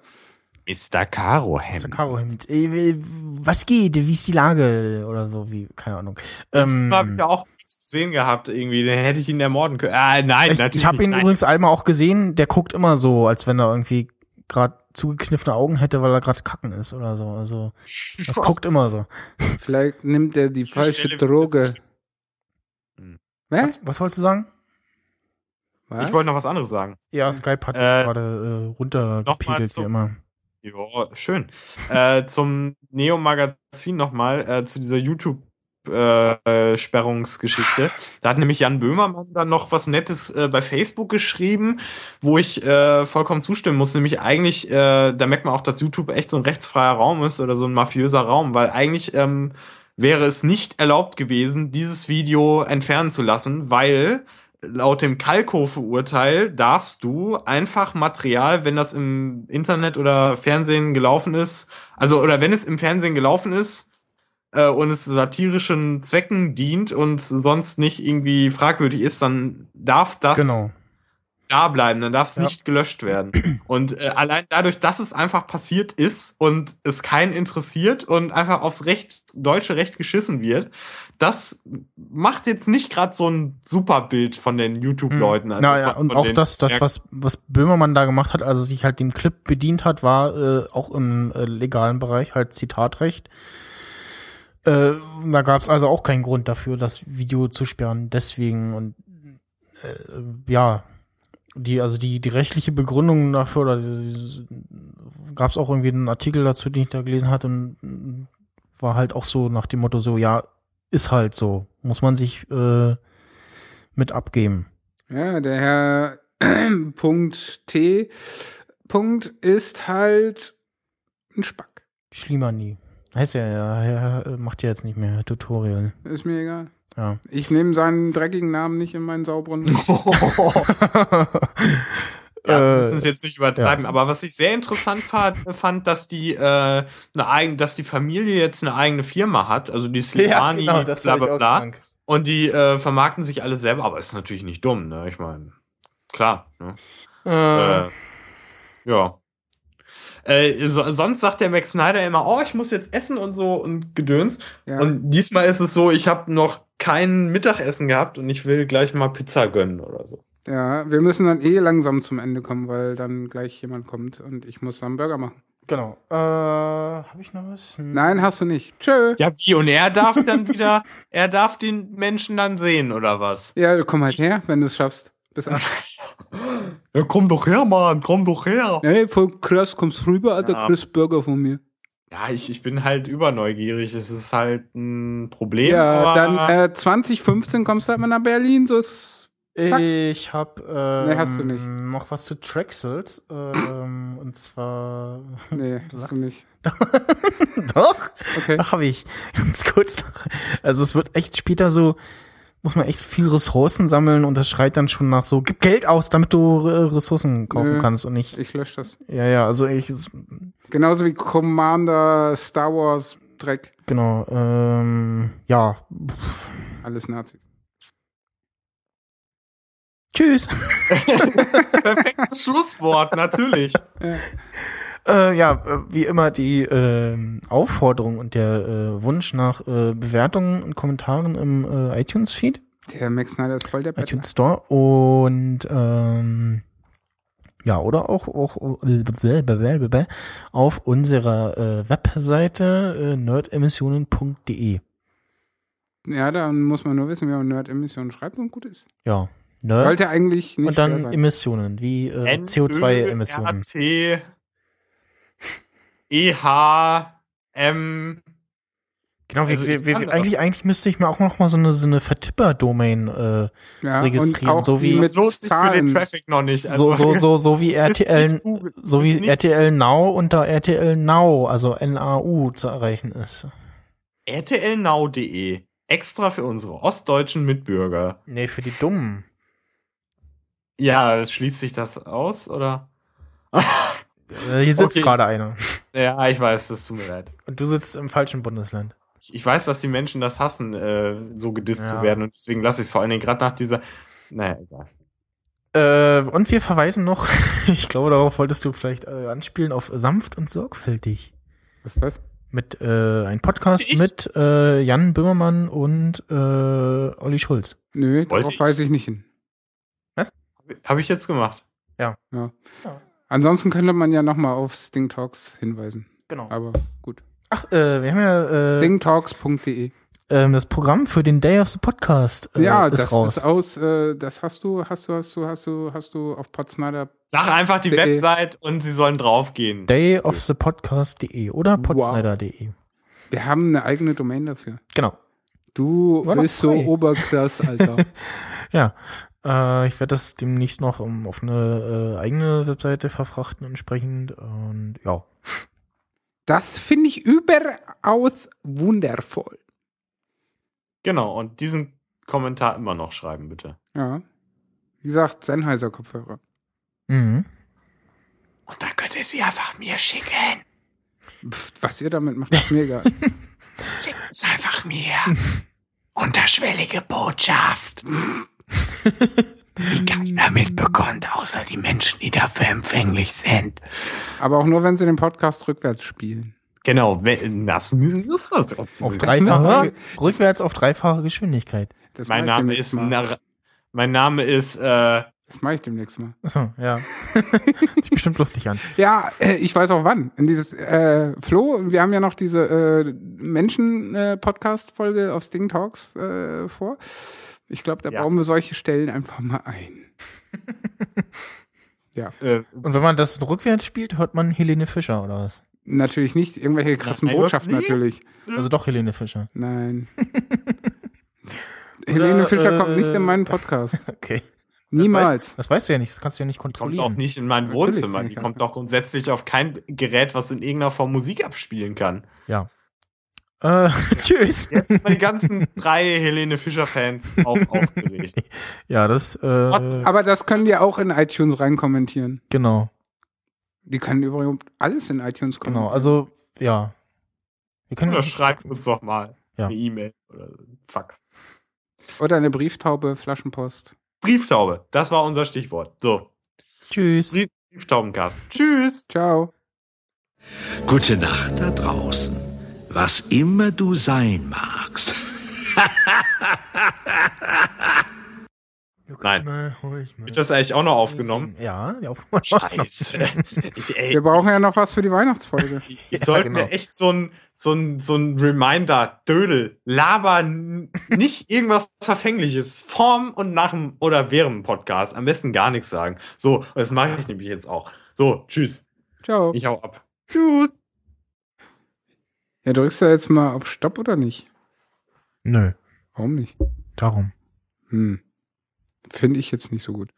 Mr. Caro Mr. Caro Hemd. Äh, was geht? Wie ist die Lage? Oder so, wie, keine Ahnung. Ähm, Habe ich ja auch gesehen gehabt irgendwie, dann hätte ich ihn ermorden können. Ah, nein, ich natürlich ich habe ihn nein. übrigens einmal auch gesehen, der guckt immer so, als wenn er irgendwie gerade zugekniffene Augen hätte, weil er gerade kacken ist oder so. Also, er guckt immer so. Vielleicht nimmt er die falsche Droge. Hm. Was? Was, was wolltest du sagen? Was? Ich wollte noch was anderes sagen. Ja, Skype hat Äh, gerade äh, runtergepegelt, wie immer. Ja, schön. äh, zum Neo-Magazin nochmal, äh, zu dieser YouTube-Sperrungsgeschichte. da hat nämlich Jan Böhmermann dann noch was Nettes äh, bei Facebook geschrieben, wo ich äh, vollkommen zustimmen muss. Nämlich eigentlich, äh, da merkt man auch, dass YouTube echt so ein rechtsfreier Raum ist oder so ein mafiöser Raum, weil eigentlich ähm, wäre es nicht erlaubt gewesen, dieses Video entfernen zu lassen, weil laut dem Kalkofe-Urteil darfst du einfach Material, wenn das im Internet oder Fernsehen gelaufen ist, also oder wenn es im Fernsehen gelaufen ist äh, und es satirischen Zwecken dient und sonst nicht irgendwie fragwürdig ist, dann darf das Genau. da bleiben, dann darf es Ja. nicht gelöscht werden. Und äh, allein dadurch, dass es einfach passiert ist und es keinen interessiert und einfach aufs Recht, deutsche Recht geschissen wird, das macht jetzt nicht gerade so ein super Bild von den YouTube-Leuten. also naja, und auch das, das was, was Böhmermann da gemacht hat, also sich halt dem Clip bedient hat, war äh, auch im äh, legalen Bereich halt Zitatrecht. Äh, da gab es also auch keinen Grund dafür, das Video zu sperren. Deswegen und äh, ja, die also die die rechtliche Begründung dafür oder gab es auch irgendwie einen Artikel dazu, den ich da gelesen hatte und mm, war halt auch so nach dem Motto so, ja, ist halt so, muss man sich äh, mit abgeben. Ja, der Herr Punkt T Punkt ist halt ein Spack. Schlimani. Heißt ja, ja, er macht ja jetzt nicht mehr Tutorial. Ist mir egal. Ja. Ich nehme seinen dreckigen Namen nicht in meinen sauberen. Ja, wir Äh, müssen es jetzt nicht übertreiben. ja. Aber was ich sehr interessant fand, fand dass die äh, eine eigen, dass die Familie jetzt eine eigene Firma hat, also die Slimani, genau, bla bla bla. Und die äh, vermarkten sich alle selber, aber ist natürlich nicht dumm, ne? Ich meine, klar. Ne? Äh, Äh, ja. Äh, so, sonst sagt der Max Snyder immer, oh, ich muss jetzt essen und so und Gedöns. Ja. Und diesmal ist es so, ich habe noch kein Mittagessen gehabt und ich will gleich mal Pizza gönnen oder so. Ja, wir müssen dann eh langsam zum Ende kommen, weil dann gleich jemand kommt und ich muss dann Burger machen. genau. Äh, habe ich noch was? Hm. Nein, hast du nicht. Tschö. Ja, wie? Und er darf dann wieder, er darf den Menschen dann sehen, oder was? Ja, komm halt her, wenn du es schaffst. Bis acht. Ja, komm doch her, Mann, komm doch her. Hey, voll krass, kommst rüber, Alter, Ja. kriegst Burger von mir. Ja, ich, ich bin halt überneugierig. Es ist halt ein Problem. Ja, aber dann äh, 2015 kommst du halt mal nach Berlin, so ist. Zack. Ich habe ähm, Nee, hast du nicht. noch was zu Traxels. Ähm, und zwar. Nee, Du hast du lachst. nicht. Doch, Okay. habe ich. Ganz kurz noch. Also es wird echt später so, muss man echt viel Ressourcen sammeln und das schreit dann schon nach so, gib Geld aus, damit du äh, Ressourcen kaufen Nö. kannst und nicht. Ich lösche das. Ja, ja, also ich, Genauso wie Commander Star Wars Dreck. genau, ähm, ja. Alles Nazis. Tschüss. perfektes Schlusswort, natürlich. Äh, ja, äh, wie immer die ähm, Aufforderung und der äh, Wunsch nach äh, Bewertungen und Kommentaren im äh, iTunes-Feed, Der Max Snyder ist voll der Bettler. iTunes Store und ähm, ja, oder auch, auch äh, auf unserer äh, Webseite äh, nerdemissionen.de. Ja, dann muss man nur wissen, wie man Nerd-Emissionen schreibt und gut ist. Ja, Nerd Sollte eigentlich nicht und dann sein. Emissionen, wie äh, CO2-Emissionen. T E H M Genau, Also wir, wir, wir, eigentlich, eigentlich müsste ich mir auch noch mal so eine, so eine Vertipper-Domain äh, ja, registrieren, und auch so wie- mit lohnt sich für den. Traffic noch nicht. so, so, so, so wie RTL, so wie nicht- RTL Now unter RTL Now, also N-A-U zu erreichen ist. rtlnow.de extra für unsere ostdeutschen Mitbürger. Nee, für die Dummen. Ja, schließt sich das aus, oder? Äh, hier sitzt Okay. gerade einer. ja, ich weiß, das tut mir leid. Und du sitzt im falschen Bundesland. Ich, ich weiß, dass die Menschen das hassen, äh, so gedisst Ja. zu werden und deswegen lasse ich es vor allen Dingen gerade nach dieser. Naja, egal. Äh, und wir verweisen noch, ich glaube, darauf wolltest du vielleicht äh, anspielen, auf sanft und sorgfältig. Was ist das? Mit äh, ein Podcast Ich? mit äh, Jan Böhmermann und äh, Olli Schulz. Nö, Wollte darauf ich. weiß ich nicht hin. Habe ich jetzt gemacht. Ansonsten könnte man ja nochmal auf Sting Talks hinweisen. Genau. Aber gut. Ach, äh, wir haben ja äh, Stingtalks.de. ähm, das Programm für den Day of the Podcast äh, ja, ist das raus. ist aus, äh, das hast du, hast du, hast du, hast du, hast du auf Potsnyder. Sag einfach die Website und sie sollen draufgehen. Dayofthepodcast.de oder podsnyder.de. Wir haben eine eigene Domain dafür. Genau. Du War bist so frei. oberkrass, Alter. Ja. Äh, ich werde das demnächst noch um, auf eine äh, eigene Webseite verfrachten entsprechend. Und ja. das finde ich überaus wundervoll. Genau, und diesen Kommentar immer noch schreiben, bitte. Ja. Wie gesagt, Sennheiser Kopfhörer. Mhm. Und da könnt ihr sie einfach mir schicken. Pff, was ihr damit macht, ist mir egal. Schickt es einfach mir. Unterschwellige Botschaft. Die keiner mitbekommt, außer die Menschen, die dafür empfänglich sind. Aber auch nur, wenn sie den Podcast rückwärts spielen. Genau, wenn, das müssen das was. Auf dreifache, rückwärts auf dreifache Geschwindigkeit. Das Mein Name ist. Nar mein Name ist äh, Das mache ich demnächst mal. Achso, ja. Sieht bestimmt lustig an. Ja, äh, ich weiß auch wann. In dieses äh, Flo, wir haben ja noch diese äh, Menschen-Podcast-Folge auf Sting Talks äh, vor. Ich glaube, da Ja. bauen wir solche Stellen einfach mal ein. äh, Und wenn man das rückwärts spielt, hört man Helene Fischer oder was? Natürlich nicht irgendwelche krassen Nein, Botschaften, natürlich. Also doch Helene Fischer. Nein. Helene Fischer kommt nicht in meinen Podcast. Okay. Niemals. Das weißt du ja nicht, das kannst du ja nicht Kommt kontrollieren. auch nicht in mein Wohnzimmer. Die ich kommt doch grundsätzlich auf kein Gerät, was in irgendeiner Form Musik abspielen kann. Ja. Äh, tschüss. Jetzt sind die ganzen drei Helene Fischer-Fans auch aufgeregt. Ja, das, äh, Aber das können die auch in iTunes rein kommentieren. genau, Die können übrigens alles in iTunes kommentieren. genau. Also, ja. Wir können Oder schreibt uns doch mal Ja. eine E-Mail oder Fax. Oder eine Brieftaube, Flaschenpost. Brieftaube, das war unser Stichwort. So, Tschüss. Brief Brieftaubencast. Tschüss. Ciao. Gute Nacht da draußen. Was immer du sein magst. Nein. Wird Wird das eigentlich auch noch aufgenommen? Ja, die Aufnahme. Scheiße. Ich, ey, Wir brauchen ja noch was für die Weihnachtsfolge. ich Ja, sollte genau. mir echt so ein, so ein, so ein Reminder, Dödel, laber nicht irgendwas Verfängliches vorm und nach dem oder während dem Podcast. Am besten gar nichts sagen. So, das mache ich nämlich jetzt auch. So, tschüss. Ciao. Ich hau ab. Tschüss. Ja, drückst du jetzt mal auf Stopp oder nicht? Nö, Warum nicht? darum. Hm. Finde ich jetzt nicht so gut.